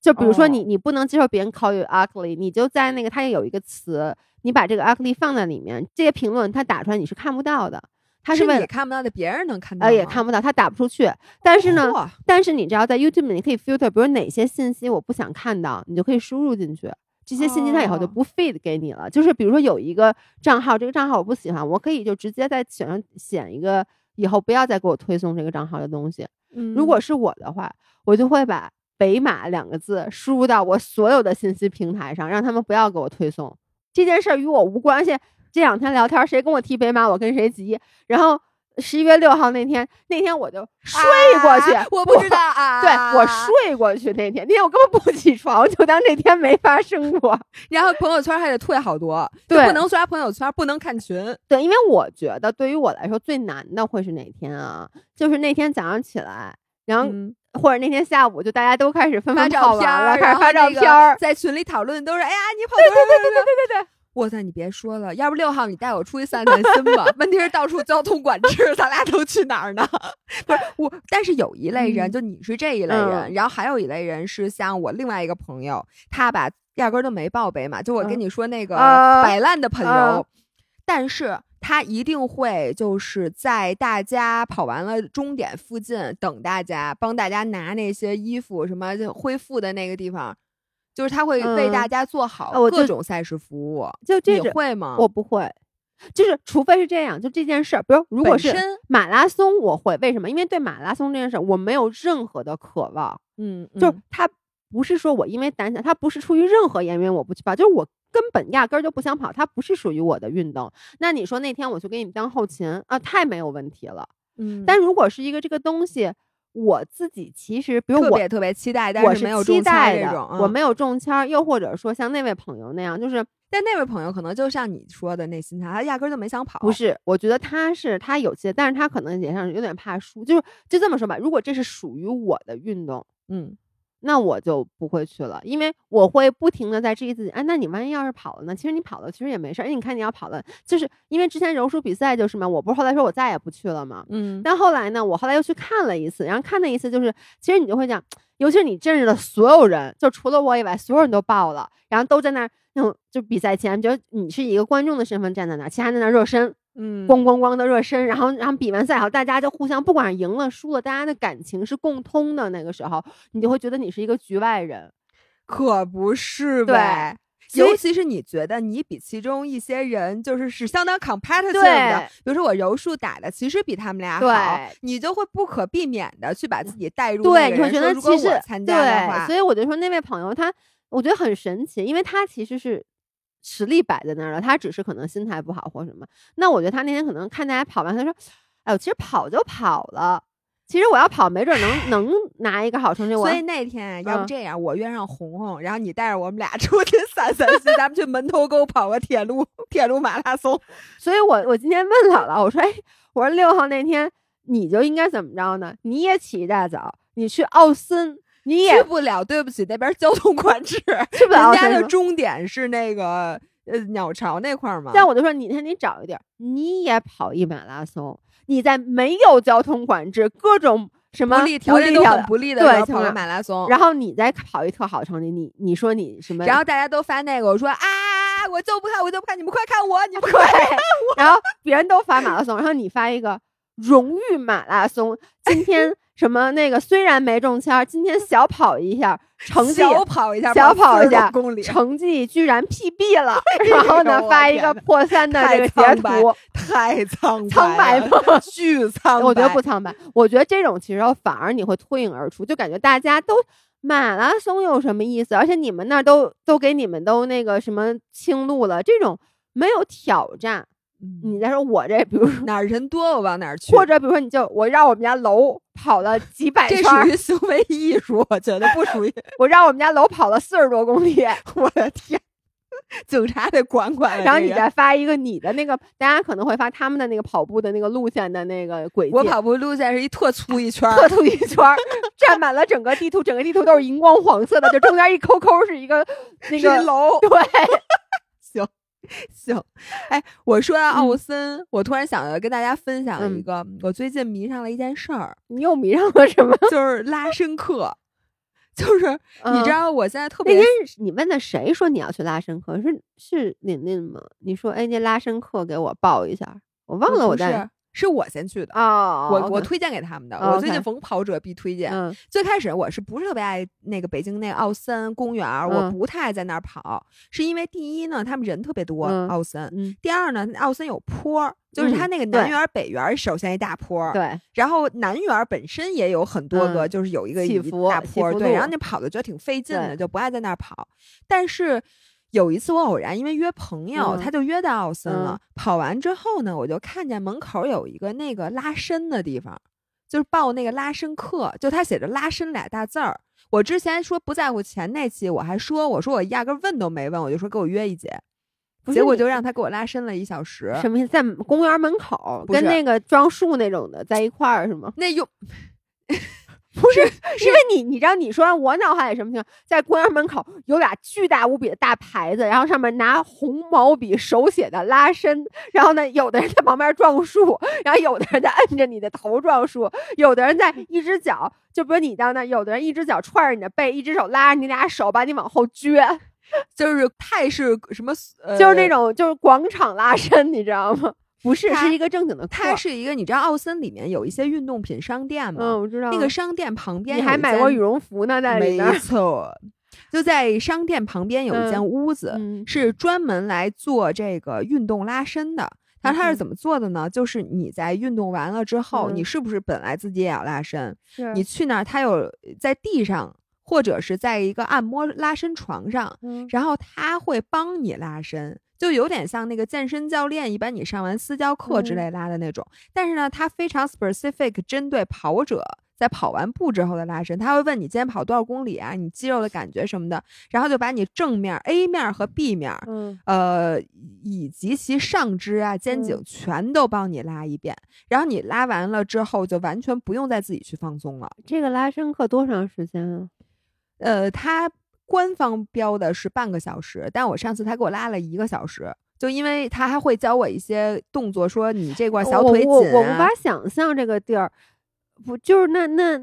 就比如说你哦你不能接受别人 call you ugly，你就在那个它也有一个词，你把这个 ugly 放在里面，这些评论它打出来你是看不到的，它是为了你看不到的，别人能看到吗，呃也看不到，他打不出去。但是呢，嚯但是你知道在 YouTube 里你可以 filter，比如哪些信息我不想看到，你就可以输入进去。这些信息它以后就哦不 feed 给你了，就是比如说有一个账号，这个账号我不喜欢，我可以就直接在选上选一个，以后不要再给我推送这个账号的东西。嗯如果是我的话，我就会把“北马”两个字输入到我所有的信息平台上，让他们不要给我推送。这件事儿与我无关，而且这两天聊天，谁跟我提北马，我跟谁急。然后十一月六号那天，那天我就睡过去，啊我不知道啊，对我睡过去那天，那天我根本不起床，就当这天没发生过。然后朋友圈还得退好多，就对不能刷朋友圈，不能看群。对，因为我觉得对于我来说最难的会是哪天啊？就是那天早上起来，然后、嗯，或者那天下午，就大家都开始纷发纷照片儿，跑完了，开始发照片儿。在群里讨论都是，哎呀，你跑对对对对对对对对。哇塞，你别说了，要不六号你带我出去散散心吧？问题是到处交通管制，咱俩都去哪儿呢？不是我，但是有一类人，嗯就你是这一类人，嗯然后还有一类人是像我另外一个朋友，他吧压根儿都没报备嘛，就我跟嗯你说那个啊摆烂的朋友，啊但是他一定会就是在大家跑完了终点附近等大家，帮大家拿那些衣服什么就恢复的那个地方，就是他会为嗯大家做好各种赛事服务。你就这种，会吗？我不会。就是，除非是这样，就这件事儿，比如如果是马拉松，我会为什么？因为对马拉松这件事，我没有任何的渴望，嗯，就是它不是说我因为胆小，他不是出于任何原因我不去跑，就是我根本压根儿就不想跑，它不是属于我的运动。那你说那天我去给你当后勤啊，太没有问题了。嗯，但如果是一个这个东西，我自己其实，比如我特别特别期待，但我没有期中签待的，这种。嗯我没有中签儿，又或者说像那位朋友那样，就是但那位朋友可能就像你说的那心态，他压根儿就没想跑。不是，我觉得他是他有些，但是他可能也像有点怕输，就是就这么说吧，如果这是属于我的运动，嗯，那我就不会去了，因为我会不停的在质疑自己，哎，那你万一要是跑了呢？其实你跑了，其实也没事儿。哎，你看你要跑了，就是因为之前柔术比赛就是嘛，我不是后来说我再也不去了嘛，嗯，但后来呢，我后来又去看了一次，然后看那一次就是，其实你就会讲，尤其是你认识的所有人，就除了我以外，所有人都报了，然后都在那儿那种就比赛前，觉得你是一个观众的身份站在那儿，其他人在那儿热身，嗯，咣咣咣的热身，然后然后比完赛后，大家就互相不管是赢了输了，大家的感情是共通的。那个时候，你就会觉得你是一个局外人。可不是呗。尤其是你觉得你比其中一些人就是是相当 competitive 的，比如说我柔术打的其实比他们俩好对，你就会不可避免的去把自己带入对，你会觉得如果其实我参加的对，话，所以我就说那位朋友他，我觉得很神奇，因为他其实是实力摆在那儿了，他只是可能心态不好或什么。那我觉得他那天可能看大家跑完，他说：“哎呦，其实跑就跑了，其实我要跑，没准能 能拿一个好成绩。”所以那天要不嗯这样，我约上红红，然后你带着我们俩出去散散心，咱们去门头沟跑个铁路铁路马拉松。所以我我今天问姥姥，我说：“哎，我说六号那天你就应该怎么着呢？你也起一大早，你去奥森，你去也不了，对不起，那边交通管制，去不了人家的森是吗。”终点是那个呃鸟巢那块儿嘛。但我就说，你那天你找一地儿，你也跑一马拉松，你在没有交通管制、各种什么不利条件都很不利的对时候跑个情况马拉松，然后你再跑一特好成绩，你你说你什么？然后大家都发那个，我说啊，我就不看，我就不看，你们快看我，你们 快看我。，然后别人都发马拉松，然后你发一个荣誉马拉松，今天什么那个虽然没中签儿，今天小跑一下，成绩小跑一下，小跑一下公里，成绩居然 PB 了，然后呢发一个破三的这个截图，太苍苍白了吗？巨苍白。我觉得不苍白，我觉得这种其实反而你会脱颖而出，就感觉大家都马拉松有什么意思？而且你们那儿都都给你们都那个什么清路了，这种没有挑战。嗯你再说我这，比如说，哪儿人多我往哪儿去，或者比如说你就我让我们家楼跑了几百这圈儿，属于行为艺术，我觉得不属于。我让我们家楼跑了四十多公里，我的天，警察得管管了。然后你再发一个你的那个，大家可能会发他们的那个跑步的那个路线的那个轨迹，我跑步路线是一特粗一圈儿，特粗一圈儿，占满了整个地图，整个地图都是荧光黄色的，就中间一抠抠是一个那个楼。对，行 行，哎，我说到奥嗯森，我突然想要跟大家分享一嗯个，我最近迷上了一件事儿，你又迷上了什么？就是拉伸课。就是你知嗯道，我现在特别那天你问的谁说你要去拉伸课？是是琳琳吗？你说哎，那拉伸课给我报一下，我忘了我在是是我先去的，哦，我我推荐给他们的。哦我最近逢跑者必推荐。嗯最开始我是不是特别爱那个北京那个奥森公园儿？我嗯不太爱在那儿跑，是因为第一呢，他们人特别多，嗯奥森；嗯，第二呢，奥森有坡儿，就是它嗯那个南园儿、北园首先一大坡儿，对，然后南园本身也有很多个，嗯就是有一个一起伏大坡儿，对，然后你跑的觉得挺费劲的，就不爱在那儿跑。但是有一次我偶然因为约朋友，嗯他就约到奥森了。嗯跑完之后呢，我就看见门口有一个那个拉伸的地方，就是报那个拉伸课，就他写着“拉伸”俩大字儿。我之前说不在乎钱那期，我还说我说我压根儿问都没问，我就说给我约一节，结果就让他给我拉伸了一小时。什么意思？在公园门口跟那个装树那种的在一块儿是吗？那又不是，因为你你知道，你说我脑海里什么情况？在公园门口有俩巨大无比的大牌子，然后上面拿红毛笔手写的拉伸，然后呢，有的人在旁边撞树，然后有的人在摁着你的头撞树，有的人在一只脚，就比如你到那，有的人一只脚踹着你的背，一只手拉着你俩手把你往后撅，就是泰式什么，呃、就是那种就是广场拉伸，你知道吗？不是，它是一个正经的。它是一个，你知道奥森里面有一些运动品商店吗？嗯，我知道那个商店旁边你还买过羽绒服呢，在里没边。错，就在商店旁边有一间嗯屋子，嗯是专门来做这个运动拉伸的。那它是嗯怎么做的呢？就是你在运动完了之后，嗯你是不是本来自己也要拉伸？是你去那儿，它有在地上，或者是在一个按摩拉伸床上，嗯然后它会帮你拉伸，就有点像那个健身教练一般你上完私教课之嗯类拉的那种。但是呢，它非常 specific 针对跑者在跑完步之后的拉伸，他会问你今天跑多少公里啊，你肌肉的感觉什么的，然后就把你正面 A 面和 B 面，嗯，呃，以及其上肢啊、肩颈嗯全都帮你拉一遍，然后你拉完了之后，就完全不用再自己去放松了。这个拉伸课多长时间啊？呃，他官方标的是半个小时，但我上次他给我拉了一个小时，就因为他还会教我一些动作，说你这块小腿紧、啊我我无法想象这个地儿，不就是那那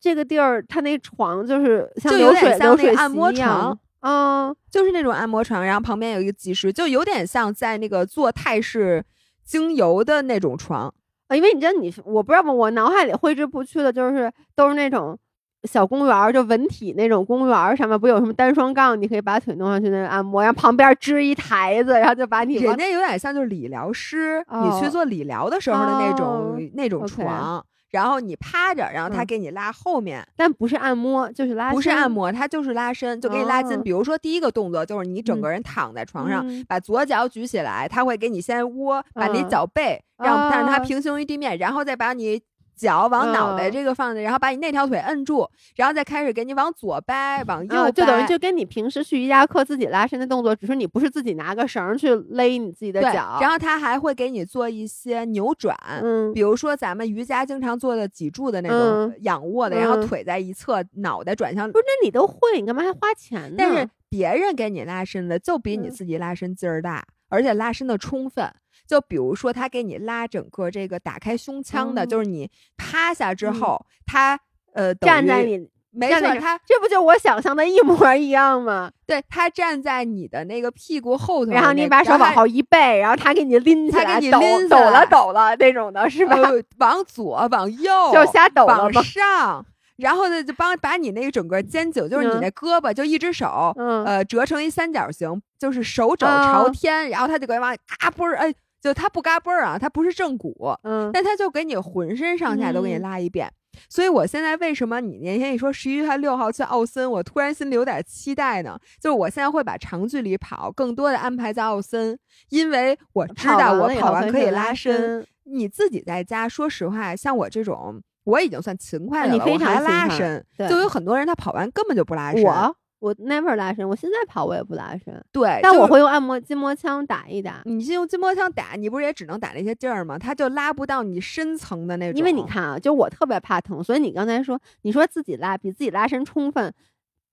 这个地儿，他那床就是像就有点流水流水像那个按摩床，嗯，就是那种按摩床，然后旁边有一个技师，就有点像在那个做泰式精油的那种床。啊，因为你知道你，我不知道吧，我脑海里挥之不去的就是都是那种小公园儿，就文体那种公园儿，上面不有什么单双杠，你可以把腿弄上去那个按摩，然后旁边支一台子，然后就把你人家有点像就是理疗师，你哦去做理疗的时候的那种、哦那种床，然后你趴着，然后他嗯。给你拉后面，但不是按摩，就是拉伸，不是按摩，他就是拉伸，就给你拉筋。哦。比如说第一个动作就是你整嗯个人躺在床上，嗯。把左脚举起来，他会给你先窝，把你嗯。脚背让让它哦。平行于地面，然后再把你。脚往脑袋嗯这个放在，然后把你那条腿摁住，然后再开始给你往左掰，往右就等于就跟你平时去瑜伽课自己拉伸的动作，只是你不是自己拿个绳儿去勒你自己的。脚，然后他还会给你做一些扭转，嗯比如说咱们瑜伽经常做的脊柱的那种嗯仰卧的，然后嗯腿在一侧，脑袋转向不是，那你都会，你干嘛还花钱呢？但是别人给你拉伸的就比你嗯自己拉伸劲儿大，而且拉伸的充分。就比如说，他给你拉整个这个打开胸腔的，哦就是你趴下之嗯后，他呃站在你没错，他这不就我想象的一模一样吗？对他站在你的那个屁股后头，然后你把手往后一背，然后他给你拎起来，抖给你拎抖了抖了那种的是吧？呃往左往右就瞎抖了往？上，然后呢就帮把你那个整个肩颈，就是你嗯那胳膊，就一只手，嗯，呃，折成一三角形，就是手肘朝啊天，然后他就给往嘎嘣儿，哎，就它不嘎嘣儿啊，它不是正骨，嗯，但它就给你浑身上下都给你嗯拉一遍。所以我现在为什么你那天一说十一月六号去奥森，我突然心里有点期待呢？就是我现在会把长距离跑更多的安排在奥森，因为我知道我跑完可以拉伸。你自己在家，说实话，像我这种，我已经算勤快的了，我还拉伸。就有很多人他跑完根本就不拉伸。我我 never 拉伸，我现在跑我也不拉伸，对，但我会用按摩筋膜枪打一打。你是用筋膜枪打，你不是也只能打那些劲儿吗？它就拉不到你深层的那种。因为你，看啊，就我特别怕疼，所以你刚才说，你说自己拉比自己拉伸充分，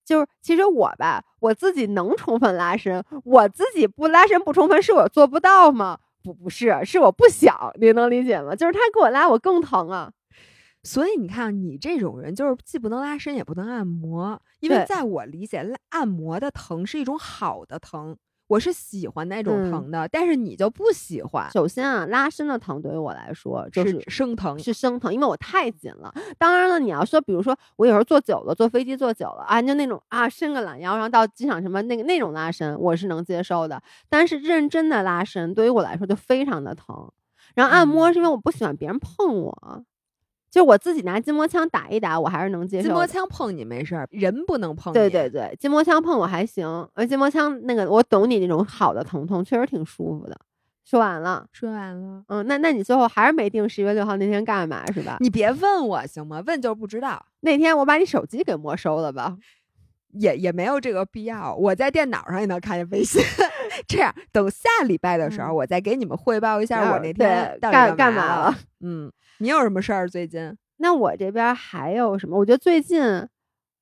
就是其实我吧，我自己能充分拉伸，我自己不拉伸不充分，是我做不到吗？不，不是，是我不想，你能理解吗？就是他给我拉，我更疼啊。所以你看，你这种人就是既不能拉伸，也不能按摩，因为在我理解，拉按摩的疼是一种好的疼，我是喜欢那种嗯疼的，但是你就不喜欢，首先啊，拉伸的疼对于我来说就是生疼。是生疼，因为我太紧了。当然了，你要说，比如说我有时候坐久了，坐飞机坐久了啊，就那种啊伸个懒腰，然后到机场什么那个那种拉伸，我是能接受的。但是认真的拉伸对于我来说就非常的疼。然后按摩嗯是因为我不喜欢别人碰我，就我自己拿筋膜枪打一打，我还是能接受。筋膜枪碰你没事儿，人不能碰你。对对对，筋膜枪碰我还行，而筋膜枪那个我懂你那种好的疼痛，确实挺舒服的。说完了，说完了，嗯，那那你最后还是没定十月六号那天干嘛是吧？你别问我行吗？问就是不知道，那天我把你手机给没收了吧？也也没有这个必要。我在电脑上也能看见微信。这样，等下礼拜的时候，嗯我再给你们汇报一下我那天到底干干嘛了了。嗯，你有什么事儿最近？那我这边还有什么？我觉得最近，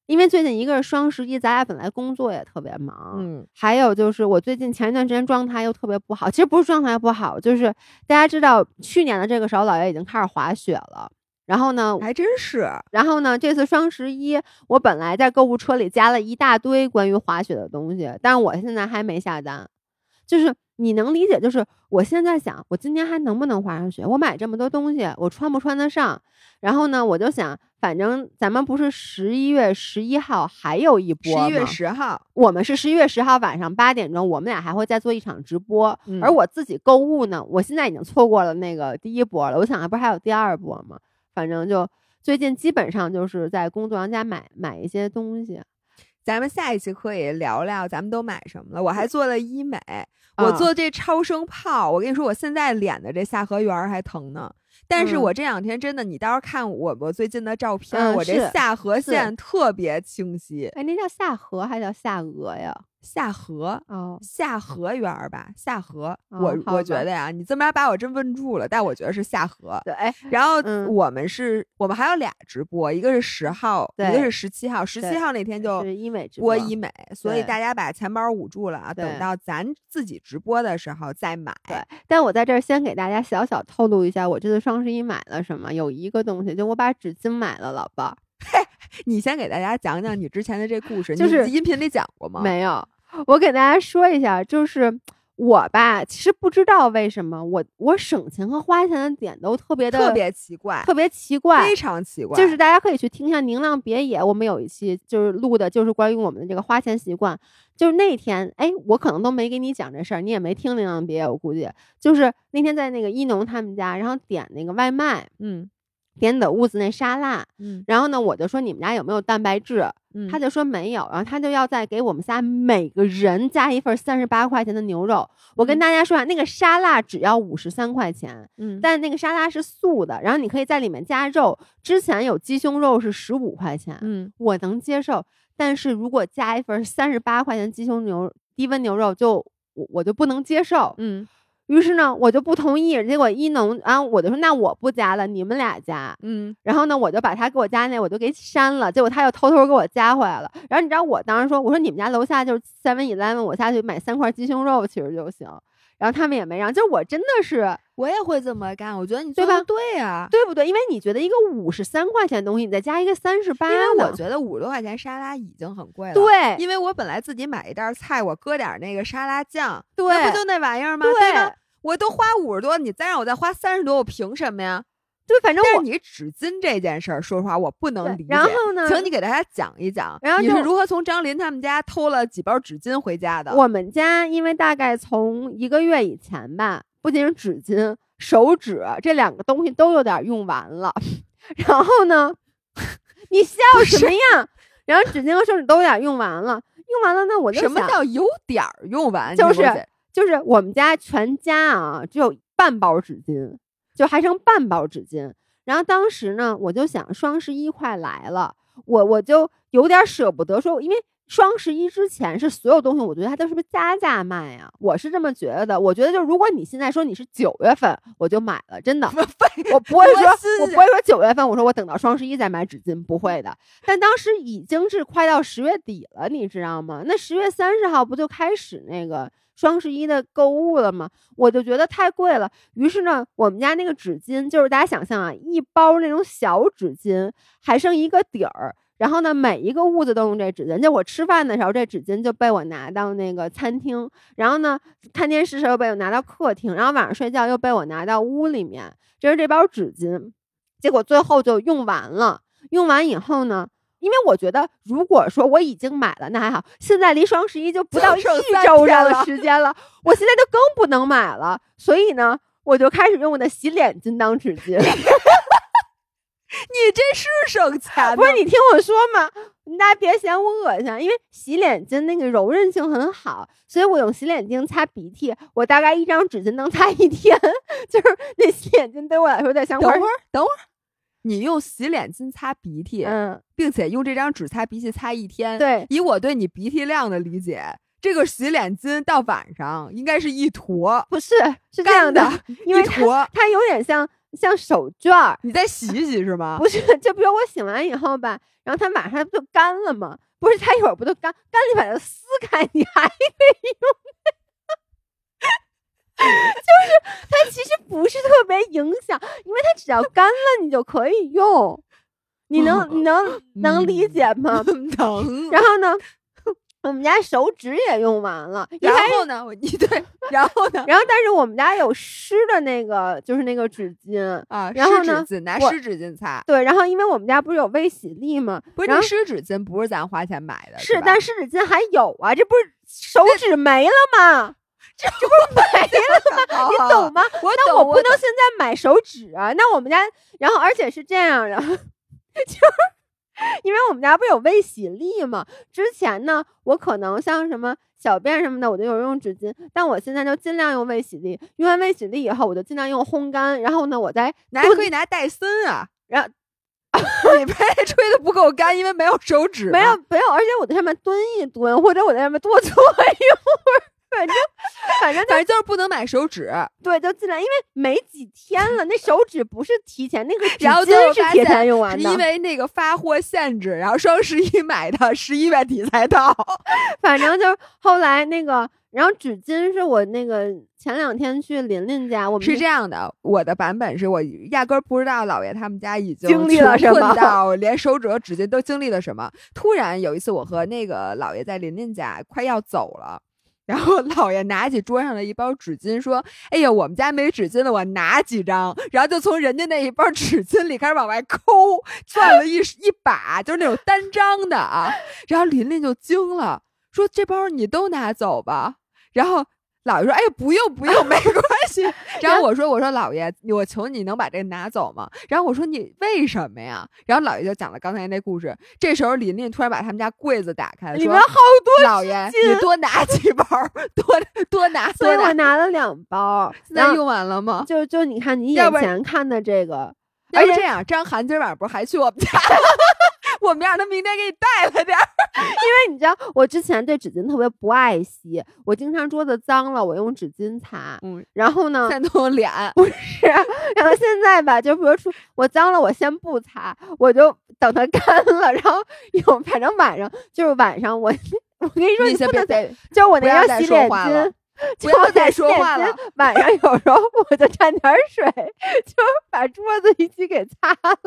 因为最近一个是双十一，咱俩本来工作也特别忙，嗯还有就是我最近前一段时间状态又特别不好，其实不是状态不好，就是大家知道去年的这个时候，姥爷已经开始滑雪了。然后呢，还真是。然后呢，这次双十一，我本来在购物车里加了一大堆关于滑雪的东西，但是我现在还没下单。就是你能理解，就是我现在想，我今年还能不能滑上雪？我买这么多东西，我穿不穿得上？然后呢，我就想，反正咱们不是十一月十一号还有一波吗？十一月十号，我们是十一月十号晚上八点钟，我们俩还会再做一场直播。嗯而我自己购物呢，我现在已经错过了那个第一波了。我想，不是还有第二波吗？反正就最近基本上就是在工作上家买买一些东西。咱们下一期可以聊聊咱们都买什么了。我还做了医美，我啊做这超声炮，我跟你说，我现在脸的这下颌缘还疼呢。但是嗯我这两天真的，你到时候看我我最近的照片，嗯我这下颌线特别清晰，哎，那叫下颌还叫下颚呀？下河。哦，下河园儿吧，下河，哦我我觉得呀，你这么着把我真问住了，但我觉得是下河。对，哎，然后嗯我们是，我们还有俩直播，一个是十号，一个是十七号。十七号那天就是医美直播播医美，所以大家把钱包捂住了啊！等到咱自己直播的时候再买。对，但我在这儿先给大家小小透露一下，我这次双十一买了什么？有一个东西，就我把纸巾买了，老爸。你先给大家讲讲你之前的这故事，就是你音频里讲过吗？没有，我给大家说一下，就是我吧，其实不知道为什么我我省钱和花钱的点都特别的特别奇怪，特别奇怪，非常奇怪。就是大家可以去听一下《宁浪别野》，我们有一期就是录的，就是关于我们的这个花钱习惯。就是那天，哎，我可能都没给你讲这事儿，你也没听《宁浪别野》，我估计就是那天在那个一农他们家，然后点那个外卖，嗯点的屋子那沙拉，嗯然后呢，我就说你们家有没有蛋白质？嗯，他就说没有，然后他就要再给我们仨每个人加一份三十八块钱的牛肉。我跟嗯大家说啊，那个沙拉只要五十三块钱，嗯但那个沙拉是素的，然后你可以在里面加肉。之前有鸡胸肉是十五块钱，嗯我能接受，但是如果加一份三十八块钱鸡胸牛低温牛肉就，我我就不能接受。嗯于是呢，我就不同意。结果一农，啊我就说那我不加了，你们俩加。嗯然后呢，我就把他给我加那我就给删了，结果他又偷偷给我加回来了。然后你知道我当时说，我说你们家楼下就是 Seven Eleven，我下去买三块鸡胸肉其实就行。然后他们也没让，就是我真的是我也会这么干。我觉得你对吧做的对啊，对不对？因为你觉得一个五十三块钱的东西，你再加一个三十八，因为我觉得五十多块钱沙拉已经很贵了。。对因为我本来自己买一袋菜，我搁点那个沙拉酱，对那不就那玩意儿吗？对吧？我都花五十多，你再让我再花三十多，我凭什么呀？对，反正我你纸巾这件事儿，说实话我不能理解。然后呢，请你给大家讲一讲，你是然后就如何从张林他们家偷了几包纸巾回家的？我们家因为大概从一个月以前吧，不仅是纸巾、手纸这两个东西都有点用完了。然后呢，你笑什么呀？然后纸巾和手纸都有点用完了，用完了那，我就什么叫有点儿用完？就是就是我们家全家啊，只有半包纸巾，就还剩半包纸巾。然后当时呢，我就想双十一快来了，我我就有点舍不得说，因为双十一之前是所有东西，我觉得它都是不是加价卖呀？我是这么觉得的。我觉得就如果你现在说你是九月份，我就买了，真的。我不会说，我不会说九月份，我说我等到双十一再买纸巾，不会的。但当时已经是快到十月底了，你知道吗？那十月三十号不就开始那个双十一的购物了嘛？我就觉得太贵了。于是呢，我们家那个纸巾就是大家想象啊，一包那种小纸巾，还剩一个底儿。然后呢，每一个屋子都用这纸巾。就我吃饭的时候，这纸巾就被我拿到那个餐厅；然后呢，看电视时候被我拿到客厅；然后晚上睡觉又被我拿到屋里面。这是这包纸巾，结果最后就用完了。用完以后呢，因为我觉得，如果说我已经买了，那还好。现在离双十一就不到一周上的时间了，我现在就更不能买了。所以呢，我就开始用我的洗脸巾当纸巾。你这是省钱不是你听我说嘛，大家别嫌我恶心，因为洗脸巾那个柔韧性很好，所以我用洗脸巾擦鼻涕，我大概一张纸巾能擦一天，就是那洗脸巾对我来说在像块等会儿，等会儿，你用洗脸巾擦鼻涕，嗯，并且用这张纸擦鼻涕擦一天。，对，以我对你鼻涕量的理解，这个洗脸巾到晚上应该是一坨不是是这样的，因为它一坨，它有点像像手绢儿，你再洗一洗是吗？不是，就比如我洗完以后吧，然后它马上不就干了吗？不是，它一会儿不就干干，你把它撕开，你还得用那个，就是它其实不是特别影响，因为它只要干了你就可以用，你能你能能理解吗？能。然后呢，我们家手纸也用完了，然后呢？我你对，然后呢？然后但是我们家有湿的那个，就是那个纸巾。啊，然后呢湿纸巾拿湿纸巾擦，对，然后因为我们家不是有微洗力吗？不是湿纸巾不是咱花钱买的，是，但湿纸巾还有啊，这不是手指没了吗？这这不是没了吗？你懂吗？我那我不能现在买手纸啊。那我们家，然后而且是这样的，就是因为我们家不是有微洗力嘛？之前呢，我可能像什么小便什么的，我就有用纸巾，但我现在就尽量用微洗力。用完微洗力以后，我就尽量用烘干。然后呢，我再拿还可以拿戴森啊，然后 你呗吹的不够干，因为没有手指，没有没有，而且我在上面蹲一蹲，或者我在上面多坐一会儿。反正，反正反正就是不能买手纸，对，就进来，因为没几天了，那手纸不是提前那个纸巾是提前用完的，因为那个发货限制，然后双十一买的，十一月底才到。反正就是后来那个，然后纸巾是我那个前两天去琳琳家，我们是这样的，我的版本是我压根儿不知道姥爷他们家已经经历了什么，到 连手纸和纸巾都经历了什么。突然有一次，我和那个姥爷在琳琳家快要走了。然后姥爷拿起桌上的一包纸巾，说：“哎呀，我们家没纸巾了，我拿几张。”然后就从人家那一包纸巾里开始往外抠，攥了一 一把，就是那种单张的啊。然后琳琳就惊了，说：“这包你都拿走吧。”然后。姥爷说：“哎呀，不用不用，没关系。”然后我说：“我说姥爷，我求你能把这拿走吗？”然后我说：“你为什么呀？”然后姥爷就讲了刚才那故事。这时候琳琳突然把他们家柜子打开，里面好多。姥爷，你多拿几包，多多拿。所以我拿了两包。现在用完了吗？就就你看你眼前看的这个。而且这样，张涵今晚不是还去我们家？我们让他明天给你带了点儿，因为你知道我之前对纸巾特别不爱惜，我经常桌子脏了我用纸巾擦，嗯，然后呢，再弄脸不是，然后现在吧，就比如说我脏了，我先不擦，我就等它干了，然后有反正晚上就是晚上我 我跟你说你不能再，就我那个洗脸巾。不要再说话了。晚上有时候我就沾点水，就把桌子一起给擦了。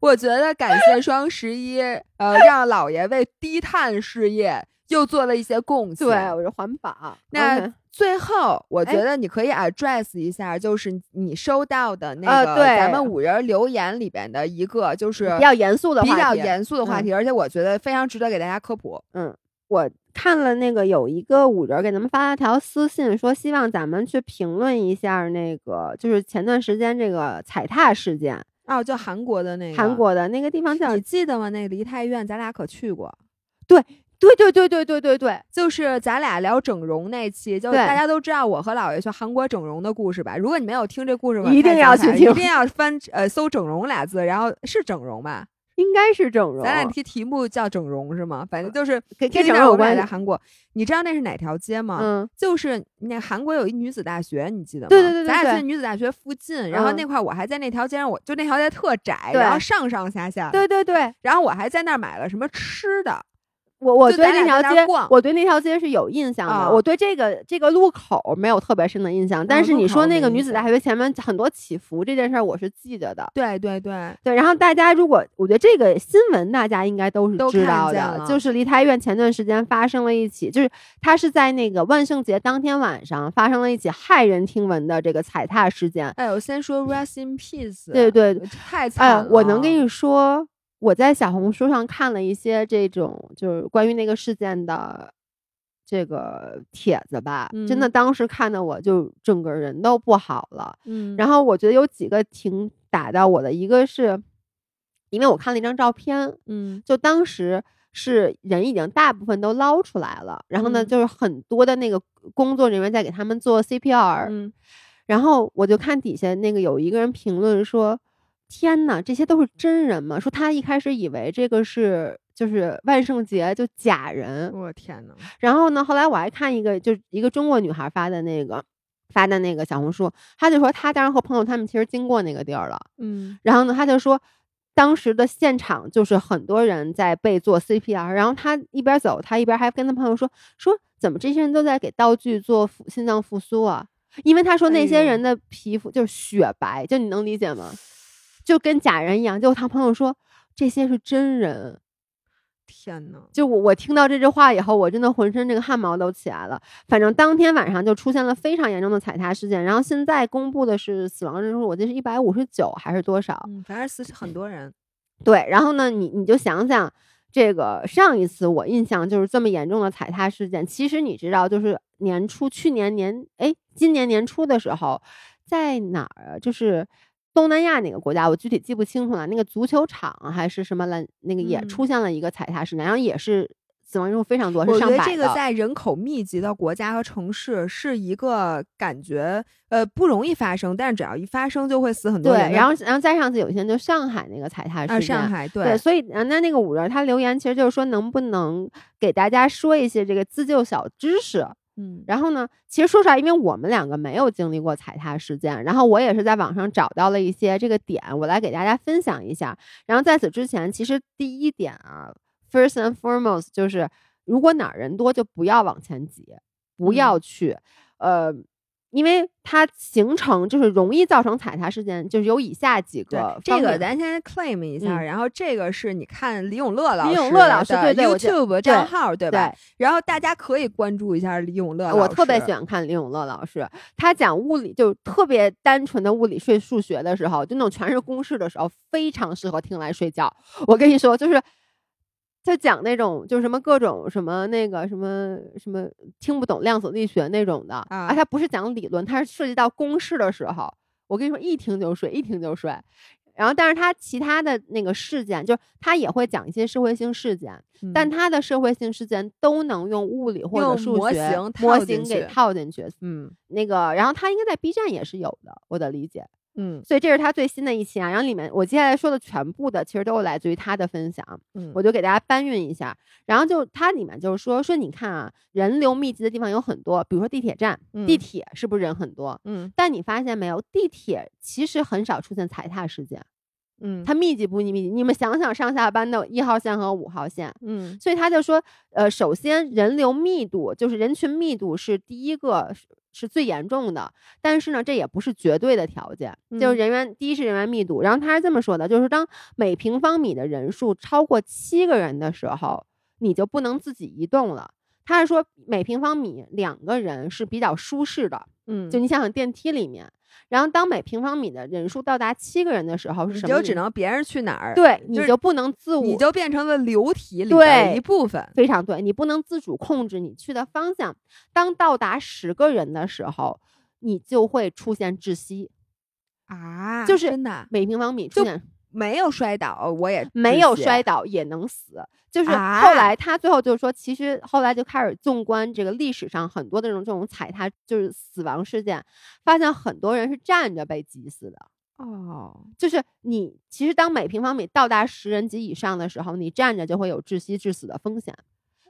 我觉得感谢双十一，呃，让老爷为低碳事业又做了一些贡献。对，我是环保。那最后，我觉得你可以 address 一下，就是你收到的那个咱们五人留言里边的一个，就是比较严肃的、比较严肃的话题，而且我觉得非常值得给大家科普。嗯，我。看了那个有一个五人给咱们发了条私信，说希望咱们去评论一下那个，就是前段时间这个踩踏事件哦，就韩国的那个韩国的那个地方叫你记得吗？那个梨泰院，咱俩可去过。对对对对对对对对，就是咱俩聊整容那期，就大家都知道我和姥爷去韩国整容的故事吧？如果你没有听这故事，一定要去听，一定要翻呃搜“整容”俩字，然后是整容吧？应该是整容，咱俩题题目叫整容是吗？反正就是跟整容有关。在韩国，你知道那是哪条街吗？嗯，就是那韩国有一女子大学，你记得吗？对对对对，咱俩在女子大学附近，然后那块我还在那条街上，我就那条街特窄，然后上上下下。对对对，然后我还在那儿买了什么吃的。我我对那条街，我对那条街是有印象的。我对这个这个路口没有特别深的印象，但是你说那个女子大学前面很多起伏这件事儿，我是记得的。对对对对。然后大家如果我觉得这个新闻大家应该都是知道的，就是梨泰院前段时间发生了一起，就是他是在那个万圣节当天晚上发生了一起骇人听闻的这个踩踏事件。哎，我先说 rest in peace。对对，太惨了。我能跟你说。我在小红书上看了一些这种就是关于那个事件的这个帖子吧，真的当时看的我就整个人都不好了。嗯，然后我觉得有几个挺打到我的，一个是因为我看了一张照片，嗯，就当时是人已经大部分都捞出来了，然后呢，就是很多的那个工作人员在给他们做 CPR，嗯，然后我就看底下那个有一个人评论说。天呐，这些都是真人吗？说他一开始以为这个是就是万圣节就假人。我天呐，然后呢，后来我还看一个，就一个中国女孩发的那个发的那个小红书，她就说她当时和朋友他们其实经过那个地儿了。嗯，然后呢，她就说当时的现场就是很多人在被做 CPR，然后她一边走，她一边还跟她朋友说说怎么这些人都在给道具做心脏复苏啊？因为她说那些人的皮肤就是雪白，就你能理解吗？就跟假人一样，就他朋友说这些是真人，天呐，就我我听到这句话以后，我真的浑身这个汗毛都起来了。反正当天晚上就出现了非常严重的踩踏事件，然后现在公布的是死亡人数，我记得是一百五十九还是多少？嗯，反正死很多人。对，然后呢，你你就想想，这个上一次我印象就是这么严重的踩踏事件，其实你知道，就是年初去年年哎，今年年初的时候，在哪儿啊？就是。东南亚哪个国家，我具体记不清楚了。那个足球场还是什么了，那个也嗯出现了一个踩踏事件，然后也是死亡人数非常多，我是觉得这个上百的。在人口密集的国家和城市是一个感觉，呃，不容易发生，但是只要一发生就会死很多对，人对。然后然后再上次有一天就上海那个踩踏事件，啊，上海对，所以呃那那个五人他留言其实就是说，能不能给大家说一些这个自救小知识？嗯，然后呢，其实说出来，因为我们两个没有经历过踩踏事件，然后我也是在网上找到了一些这个点，我来给大家分享一下。然后在此之前，其实第一点啊，first and foremost 就是，如果哪儿人多，就不要往前挤，不要去，呃。因为它形成就是容易造成踩踏事件，就是有以下几个这个咱先 claim 一下，嗯然后这个是你看李永乐老师李永乐老师对 YouTube 账号对吧？对然后大家可以关注一下李永乐老师，我特别喜欢看李永乐老师，他讲物理就特别单纯的物理睡数学的时候，就那种全是公式的时候，非常适合听来睡觉。我跟你说，就是他讲那种就是什么各种什么那个什么什么听不懂量子力学那种的啊他不是讲理论，他是涉及到公式的时候，我跟你说一听就睡，一听就睡。然后，但是他其他的那个事件，就是他也会讲一些社会性事件，嗯但他的社会性事件都能用物理或者数学模型模型给套进去。嗯那个，然后他应该在 B 站也是有的，我的理解。嗯所以这是他最新的一期啊。然后里面我接下来说的全部的，其实都是来自于他的分享，嗯，我就给大家搬运一下。然后就它里面就是说说，你看啊，人流密集的地方有很多，比如说地铁站，地嗯铁是不是人很多？嗯但你发现没有，地铁其实很少出现踩踏事件，嗯它密集不密集？你们想想上下班的一号线和五号线，嗯所以他就说，呃，首先人流密度就是人群密度是第一个是是最严重的，但是呢，这也不是绝对的条件，就是嗯人员第一是人员密度，然后他是这么说的，就是当每平方米的人数超过七个人的时候，你就不能自己移动了。他是说每平方米两个人是比较舒适的，嗯，就你想想电梯里面，然后当每平方米的人数到达七个人的时候是你就什么意思？只能别人去哪儿，对，你就不能自我，你就变成了流体里的一部分。非常对，你不能自主控制你去的方向。当到达十个人的时候，你就会出现窒息，啊就是真的每平方米就出现没有摔倒，我也没有摔倒也能死。就是啊后来他最后就是说，其实后来就开始纵观这个历史上很多的这种这种踩踏就是死亡事件，发现很多人是站着被挤死的。哦，就是你其实当每平方米到达十人及以上的时候，你站着就会有窒息致死的风险，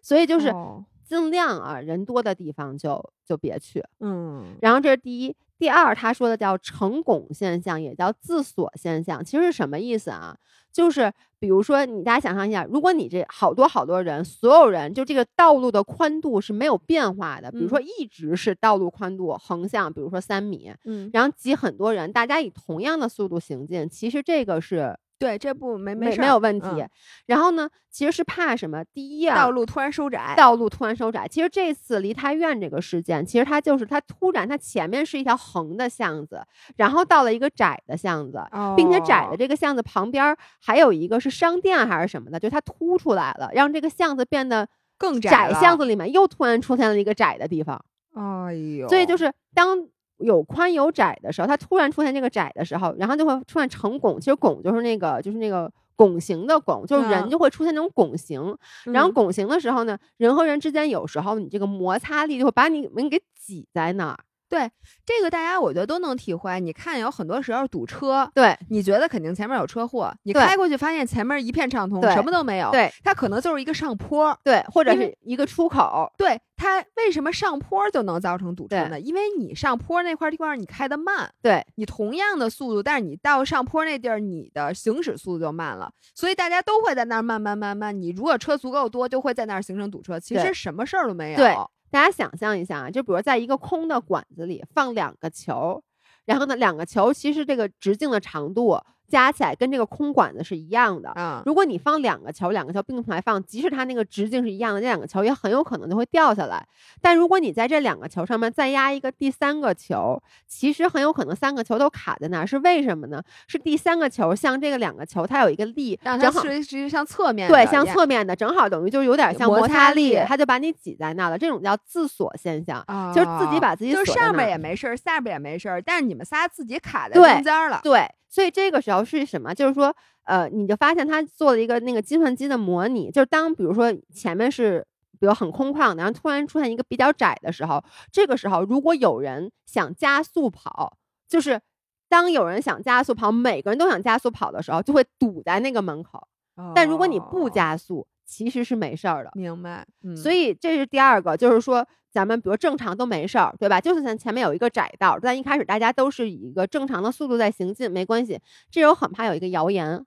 所以就是哦尽量啊人多的地方就就别去。嗯然后这是第一，第二，他说的叫成拱现象，也叫自锁现象，其实是什么意思啊？就是比如说，你大家想象一下，如果你这好多好多人，所有人就这个道路的宽度是没有变化的，比如说嗯一直是道路宽度横向，比如说三米，嗯，然后挤很多人，大家以同样的速度行进，其实这个是对，这不没没事没有问题。嗯然后呢，其实是怕什么？第一啊，道路突然收窄，道路突然收窄。其实这次梨泰院这个事件，其实它就是它突然，它前面是一条横的巷子，然后到了一个窄的巷子，并且窄的哦这个巷子旁边还有一个是商店还是什么的，就它凸出来了，让这个巷子变得更窄窄巷子里面又突然出现了一个窄的地方。哎呦，所以就是当有宽有窄的时候，它突然出现这个窄的时候，然后就会出现成拱。其实拱就是那个就是那个拱形的拱，就是人嗯就会出现那种拱形。然后嗯拱形的时候呢，人和人之间有时候你这个摩擦力就会把你们给挤在那儿。对这个大家我觉得都能体会。你看有很多时候堵车，对你觉得肯定前面有车祸，你开过去发现前面一片畅通，什么都没有，对它可能就是一个上坡。对，或者是一个出口。对它为什么上坡就能造成堵车呢？因为你上坡那块地方你开的慢，对你同样的速度，但是你到上坡那地儿，你的行驶速度就慢了，所以大家都会在那儿慢慢慢慢。你如果车足够多，就会在那儿形成堵车。其实什么事儿都没有。对大家想象一下啊，就比如在一个空的管子里放两个球，然后呢，两个球其实这个直径的长度加起来跟这个空管子是一样的。啊，如果你放两个球，两个球并排放，即使它那个直径是一样的，那两个球也很有可能就会掉下来。但如果你在这两个球上面再压一个第三个球，其实很有可能三个球都卡在那儿。是为什么呢？是第三个球像这个两个球，它有一个力，让它正好是是向侧面对，向侧面的，正好等于就是有点像摩摩擦擦力它就把你挤在那儿了。这种叫自锁现象。啊，就是自己把自己就是上面也没事儿，下边也没事儿，但是你们仨自己卡在中间儿了。对，所以这个时候是什么？就是说，呃，你就发现他做了一个那个计算机的模拟，就是当比如说前面是比如很空旷的，然后突然出现一个比较窄的时候，这个时候如果有人想加速跑，就是当有人想加速跑，每个人都想加速跑的时候，就会堵在那个门口。但如果你不哦，加速，其实是没事儿的。明白，嗯，所以这是第二个，就是说咱们比如正常都没事儿，对吧？就算前面有一个窄道，但一开始大家都是以一个正常的速度在行进，没关系。这时候很怕有一个谣言，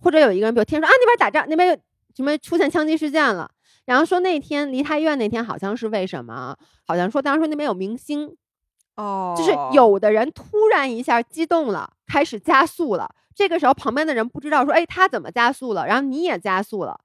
或者有一个人，比如听说啊那边打仗，那边有什么出现枪击事件了，然后说那天梨泰院那天好像是为什么？好像说当时说那边有明星，哦，就是有的人突然一下激动了，开始加速了。这个时候旁边的人不知道说，哎，他怎么加速了？然后你也加速了，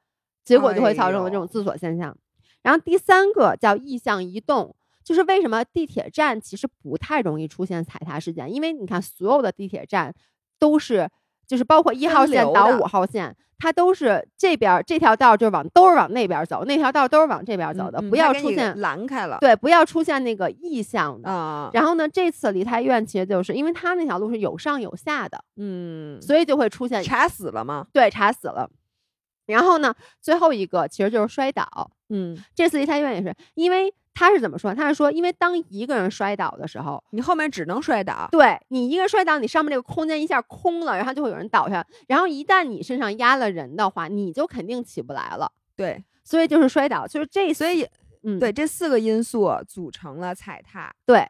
结果就会造成了这种自锁现象。然后第三个叫意向移动，就是为什么地铁站其实不太容易出现踩踏事件，因为你看所有的地铁站都是，就是包括一号线到五号线，它都是这边儿这条道儿就往都是往那边儿走，那条道都是往这边走的，不要出现拦开了，对，不要出现那个意向的。啊，然后呢，这次梨泰院其实就是因为它那条路是有上有下的，嗯，所以就会出现查死了吗？对查死了。然后呢，最后一个其实就是摔倒。嗯，这次梨泰院也是，因为他是怎么说？他是说，因为当一个人摔倒的时候，你后面只能摔倒，对你一个人摔倒，你上面这个空间一下空了，然后就会有人倒下。然后一旦你身上压了人的话，你就肯定起不来了。对，所以就是摔倒，就是这，所以嗯，对这四个因素组成了踩踏。对，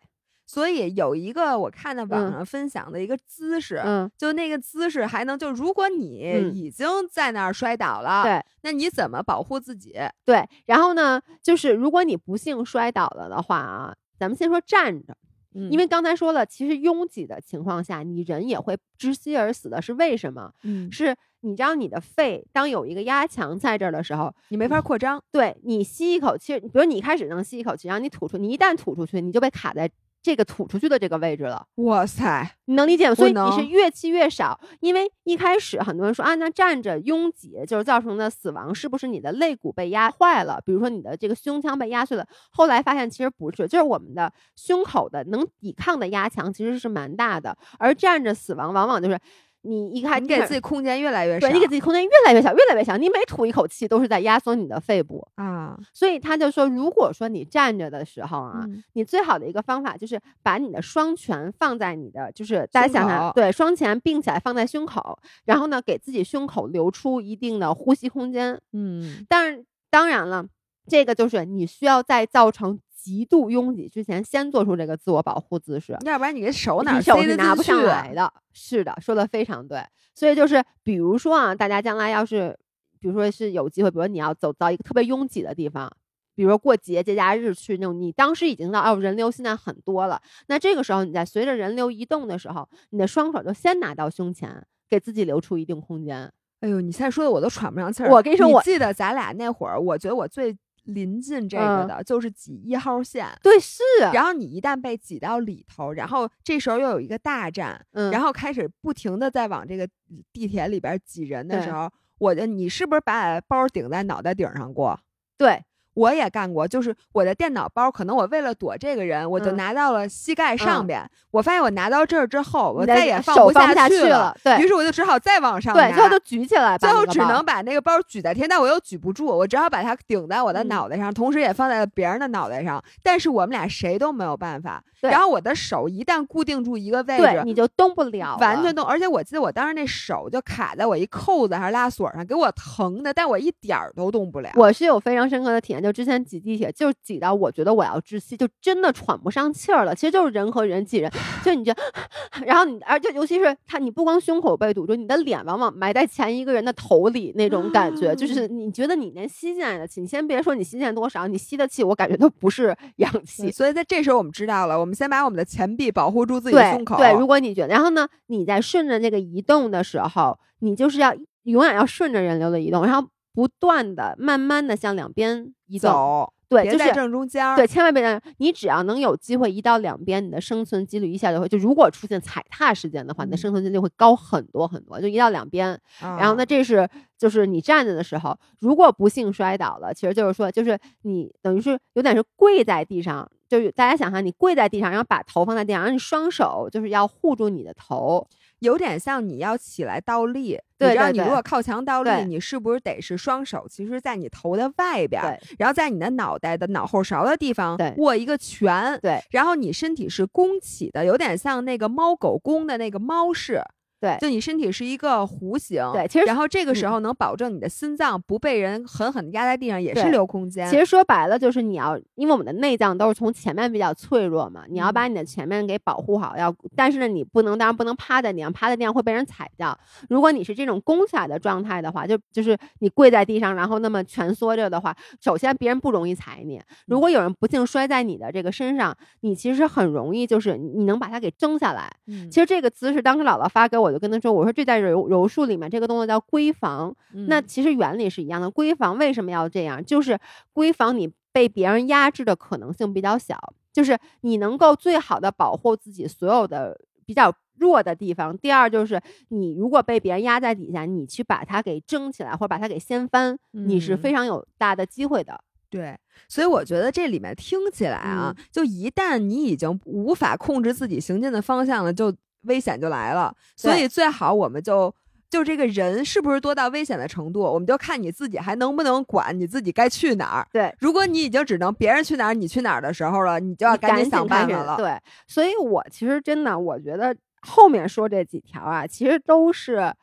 所以有一个我看到网嗯上分享的一个姿势，嗯，就那个姿势还能就如果你嗯已经在那儿摔倒了，对。那你怎么保护自己？对，然后呢，就是如果你不幸摔倒了的话啊，咱们先说站着，嗯因为刚才说了，其实拥挤的情况下，你人也会窒息而死的，是为什么？嗯是你知道你的肺当有一个压强在这儿的时候，你没法扩张，对你吸一口气，比如你一开始能吸一口气，然后你吐出，你一旦吐出去，你就被卡在这个吐出去的这个位置了。哇塞，你能理解吗？所以你是越气越少，因为一开始很多人说啊，那站着拥挤就是造成的死亡，是不是你的肋骨被压坏了？比如说你的这个胸腔被压碎了。后来发现其实不是，就是我们的胸口的能抵抗的压强其实是蛮大的，而站着死亡往往就是你一开你给自己空间越来越小，对你给自己空间越来越小，越来越小，你每吐一口气都是在压缩你的肺部。啊，所以他就说，如果说你站着的时候啊，嗯你最好的一个方法就是把你的双拳放在你的，就是大家想想，对，双拳并起来放在胸口，然后呢，给自己胸口留出一定的呼吸空间。嗯，但是当然了，这个就是你需要在造成极度拥挤之前，先做出这个自我保护姿势。要不然你这手哪手是拿不上来的。是的，说的非常对。所以就是，比如说啊，大家将来要是，比如说是有机会，比如说你要走到一个特别拥挤的地方，比如说过节节假日去那种，你当时已经到哦人流现在很多了，那这个时候你在随着人流移动的时候，你的双手就先拿到胸前，给自己留出一定空间。哎呦，你现在说的我都喘不上气儿。我跟你说我记得咱俩那会儿，我觉得我最临近这个嗯的就是挤一号线。对，是，然后你一旦被挤到里头，然后这时候又有一个大站，嗯，然后后开始不停的在往这个地铁里边挤人的时候，我的你是不是把包顶在脑袋顶上过？对，我也干过，就是我的电脑包，可能我为了躲这个人，我就嗯拿到了膝盖上嗯边。我发现我拿到这儿之后，我再也放不不下去去了对于是我就只好再往上对，拿最后就举起来，最后只能把那个包举在天，但我又举不住，我只好把它顶在我的嗯脑袋上，同时也放在了别人的脑袋上。但是我们俩谁都没有办法。对然后我的手一旦固定住一个位对，置，你就动不了了，完全动。而且我记得我当时那手就卡在我一扣子还是拉锁上，给我疼的，但我一点儿都动不了。我是有非常深刻的体验，就之前挤地铁，就挤到我觉得我要窒息，就真的喘不上气儿了。其实就是人和人挤人，就你就，然后你，而且尤其是他，你不光胸口被堵住，你的脸往往埋在前一个人的头里那种感觉，就是你觉得你连吸进来的气，你先别说你吸进来多少，你吸的气我感觉都不是 氧气。所以在这时候我们知道了，我们先把我们的前臂保护住自己的胸口。对，如果你觉得，然后呢，你在顺着那个移动的时候，你就是要永远要顺着人流的移动，然后不断的、慢慢的向两边移动。走，对，就是正中间儿。对，千万别让你只要能有机会移到两边，你的生存几率一下就会就如果出现踩踏事件的话，你的嗯生存几率会高很多很多，就移到两边。啊然后呢，这是就是你站着的时候，如果不幸摔倒了，其实就是说，就是你等于是有点是跪在地上，就是大家想哈你跪在地上，然后把头放在地上，然后你双手就是要护住你的头，有点像你要起来倒立，对你知道你如果靠墙倒立，你是不是得是双手？其实，在你头的外边儿，然后在你的脑袋的脑后勺的地方握一个拳，对然后你身体是弓起的，有点像那个猫狗弓的那个猫式，对就你身体是一个弧形，对其实然后这个时嗯候能保证你的心脏不被人狠狠的压在地上，也是留空间。其实说白了就是你要，因为我们的内脏都是从前面比较脆弱嘛，你要把你的前面给保护好，要但是呢你不能，当然不能趴在地上，趴在地上会被人踩掉。如果你是这种弓起来的状态的话，就就是你跪在地上，然后那么蜷缩着的话，首先别人不容易踩你，如果有人不幸摔在你的这个身上，你其实很容易就是你能把它给挣下来。嗯其实这个姿势当时姥姥发给我，就跟他说，我说这在柔柔术里面这个动作叫闺房，那嗯其实原理是一样的。闺房为什么要这样？就是闺房你被别人压制的可能性比较小，就是你能够最好的保护自己所有的比较弱的地方。第二就是你如果被别人压在底下，你去把它给争起来，或者把它给掀翻，你是嗯非常有大的机会的。对，所以我觉得这里面听起来啊，嗯就一旦你已经无法控制自己行进的方向了，就危险就来了。所以最好我们就就这个人是不是多到危险的程度，我们就看你自己还能不能管你自己该去哪儿。对，如果你已经只能别人去哪儿你去哪儿的时候了，你就要赶紧想办法了。对，所以我其实真的，我觉得后面说这几条啊，其实都是，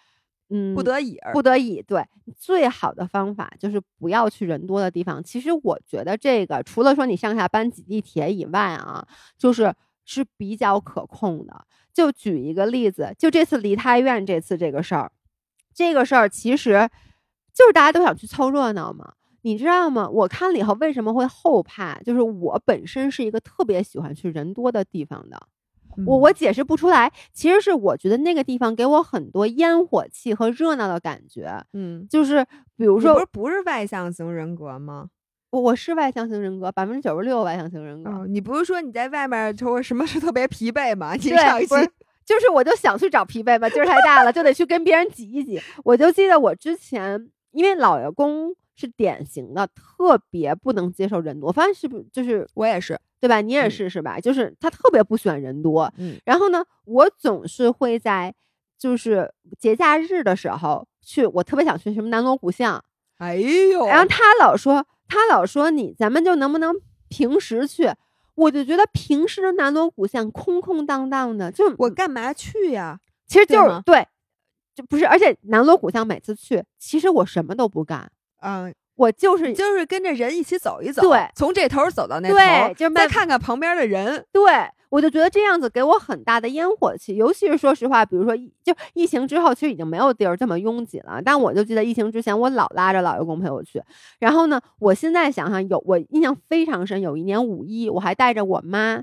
嗯，不得已而不得已，对，最好的方法就是不要去人多的地方。其实我觉得这个除了说你上下班挤地铁以外啊，就是是比较可控的。就举一个例子，就这次梨泰院这次这个事儿，这个事儿其实就是大家都想去凑热闹嘛。你知道吗？我看了以后为什么会后怕？就是我本身是一个特别喜欢去人多的地方的，我嗯我解释不出来。其实是我觉得那个地方给我很多烟火气和热闹的感觉，嗯，就是比如说不是不是外向型人格吗？我我是外向型人格，百分之九十六外向型人格。嗯，你不是说你在外面说什么是特别疲惫吗？你对上一就是我就想去找疲惫吧，劲儿太大了，就得去跟别人挤一挤。我就记得我之前，因为老爷公是典型的特别不能接受人多，我发现是不是就是我也是，对吧？你也嗯是是吧？就是他特别不喜欢人多。嗯然后呢，我总是会在就是节假日的时候去，我特别想去什么南锣鼓巷，哎呦，然后他老说，他老说你咱们就能不能平时去？我就觉得平时的南锣鼓巷空空荡荡的，就我干嘛去呀？其实就是对，就不是，而且南锣鼓巷每次去，其实我什么都不干，嗯，我就是就是跟着人一起走一走，对从这头走到那头，对就慢再看看旁边的人，对我就觉得这样子给我很大的烟火气，尤其是说实话，比如说就疫情之后，其实已经没有地儿这么拥挤了。但我就记得疫情之前，我老拉着老爷公陪我去。然后呢，我现在想想有我印象非常深，有一年五一，我还带着我妈。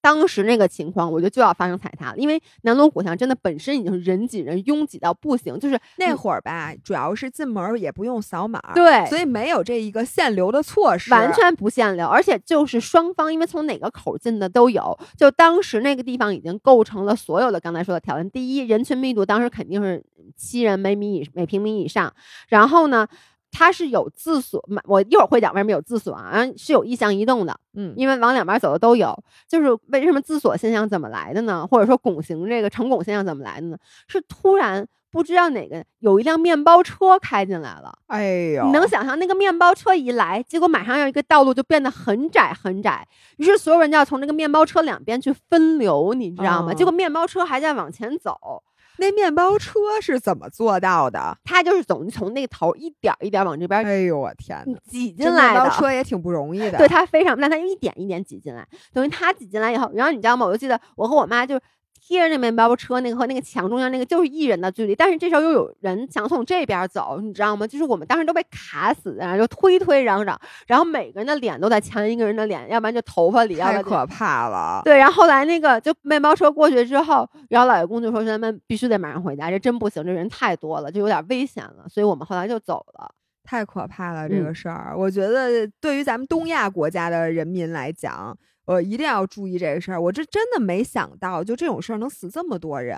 当时那个情况，我觉得就要发生踩踏了，因为南锣鼓巷真的本身已经人挤人、拥挤到不行，就是那会儿吧，主要是进门也不用扫码，，对，所以没有这一个限流的措施，完全不限流，而且就是双方，因为从哪个口进的都有。就当时那个地方已经构成了所有的刚才说的条件。第一，人群密度当时肯定是七人每米以每平米以上。然后呢，它是有自锁，我一会儿会讲为什么有自锁啊，是有意向移动的，嗯，因为往两边走的都有。就是为什么自锁现象怎么来的呢？或者说拱形这个成拱现象怎么来的呢？是突然。不知道哪个有一辆面包车开进来了，哎呦，你能想象那个面包车一来，结果马上有一个道路就变得很窄很窄，于是所有人就要从那个面包车两边去分流，你知道吗？哦结果面包车还在往前走，那面包车是怎么做到的？他就是总从那个头一点儿一点儿往这边哎呦我天哪，挤进来的。面包车也挺不容易的，对他非常，但他一点一点挤进来，等于他挤进来以后，然后你知道吗？我就记得我和我妈就贴着那面包车那个和那个墙中间那个就是一人的距离，但是这时候又有人想从这边走，你知道吗？就是我们当时都被卡死在那，就推推嚷嚷，然后每个人的脸都在抢一个人的脸，要不然就头发里，太可怕了。对，然后后来那个就面包车过去之后，然后老爷公就说咱们必须得马上回家，这真不行，这人太多了，就有点危险了，所以我们后来就走了。太可怕了，这个嗯事儿，我觉得对于咱们东亚国家的人民来讲，我一定要注意这个事儿。我这真的没想到，就这种事儿能死这么多人。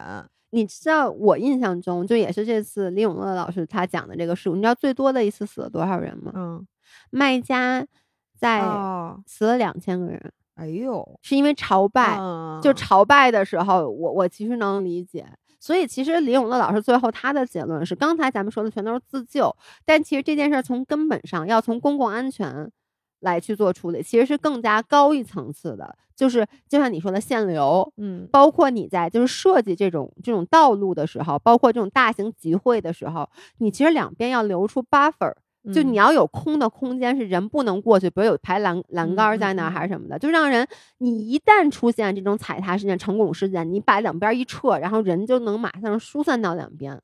你知道我印象中，就也是这次李永乐老师他讲的这个事故，你知道最多的一次死了多少人吗？嗯，卖家在哦，死了两千个人，哎呦，是因为朝拜。嗯就朝拜的时候，我我其实能理解。所以其实李永乐老师最后他的结论是，刚才咱们说的全都是自救，但其实这件事儿从根本上要从公共安全来去做处理，其实是更加高一层次的，就是就像你说的限流，嗯。包括你在就是设计这种这种道路的时候，包括这种大型集会的时候，你其实两边要留出 buffer，就嗯。你要有空的空间是人不能过去，比如有排栏栏杆儿在那还是什么的，就让人你一旦出现这种踩踏事件、成拱事件，你把两边一撤，然后人就能马上疏散到两边。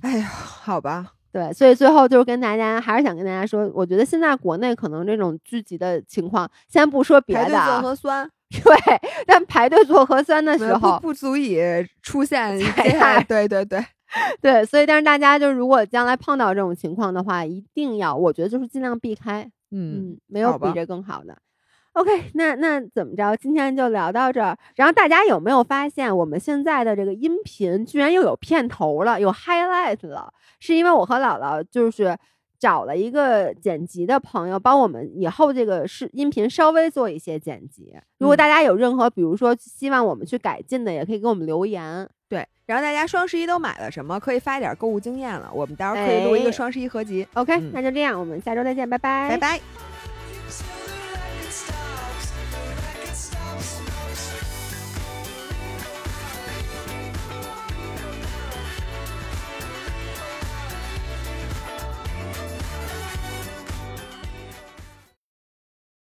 哎呀，好吧，对，所以最后就是跟大家还是想跟大家说，我觉得现在国内可能这种聚集的情况，先不说别排队做核酸 对，但排队做核酸的时候，不足以出现踩接下来踏对对对，对，所以但是大家就如果将来碰到这种情况的话，一定要，我觉得就是尽量避开，嗯，嗯，没有比这更好的。OK，那那怎么着？今天就聊到这儿。然后大家有没有发现，我们现在的这个音频居然又有片头了，有 highlight 了？是因为我和姥姥就是找了一个剪辑的朋友，帮我们以后这个是音频稍微做一些剪辑。如果嗯大家有任何，比如说希望我们去改进的，也可以给我们留言。对。然后大家双十一都买了什么？可以发一点购物经验了，我们到时候可以录一哎个双十一合集。OK，、嗯那就这样，我们下周再见，拜拜，拜拜。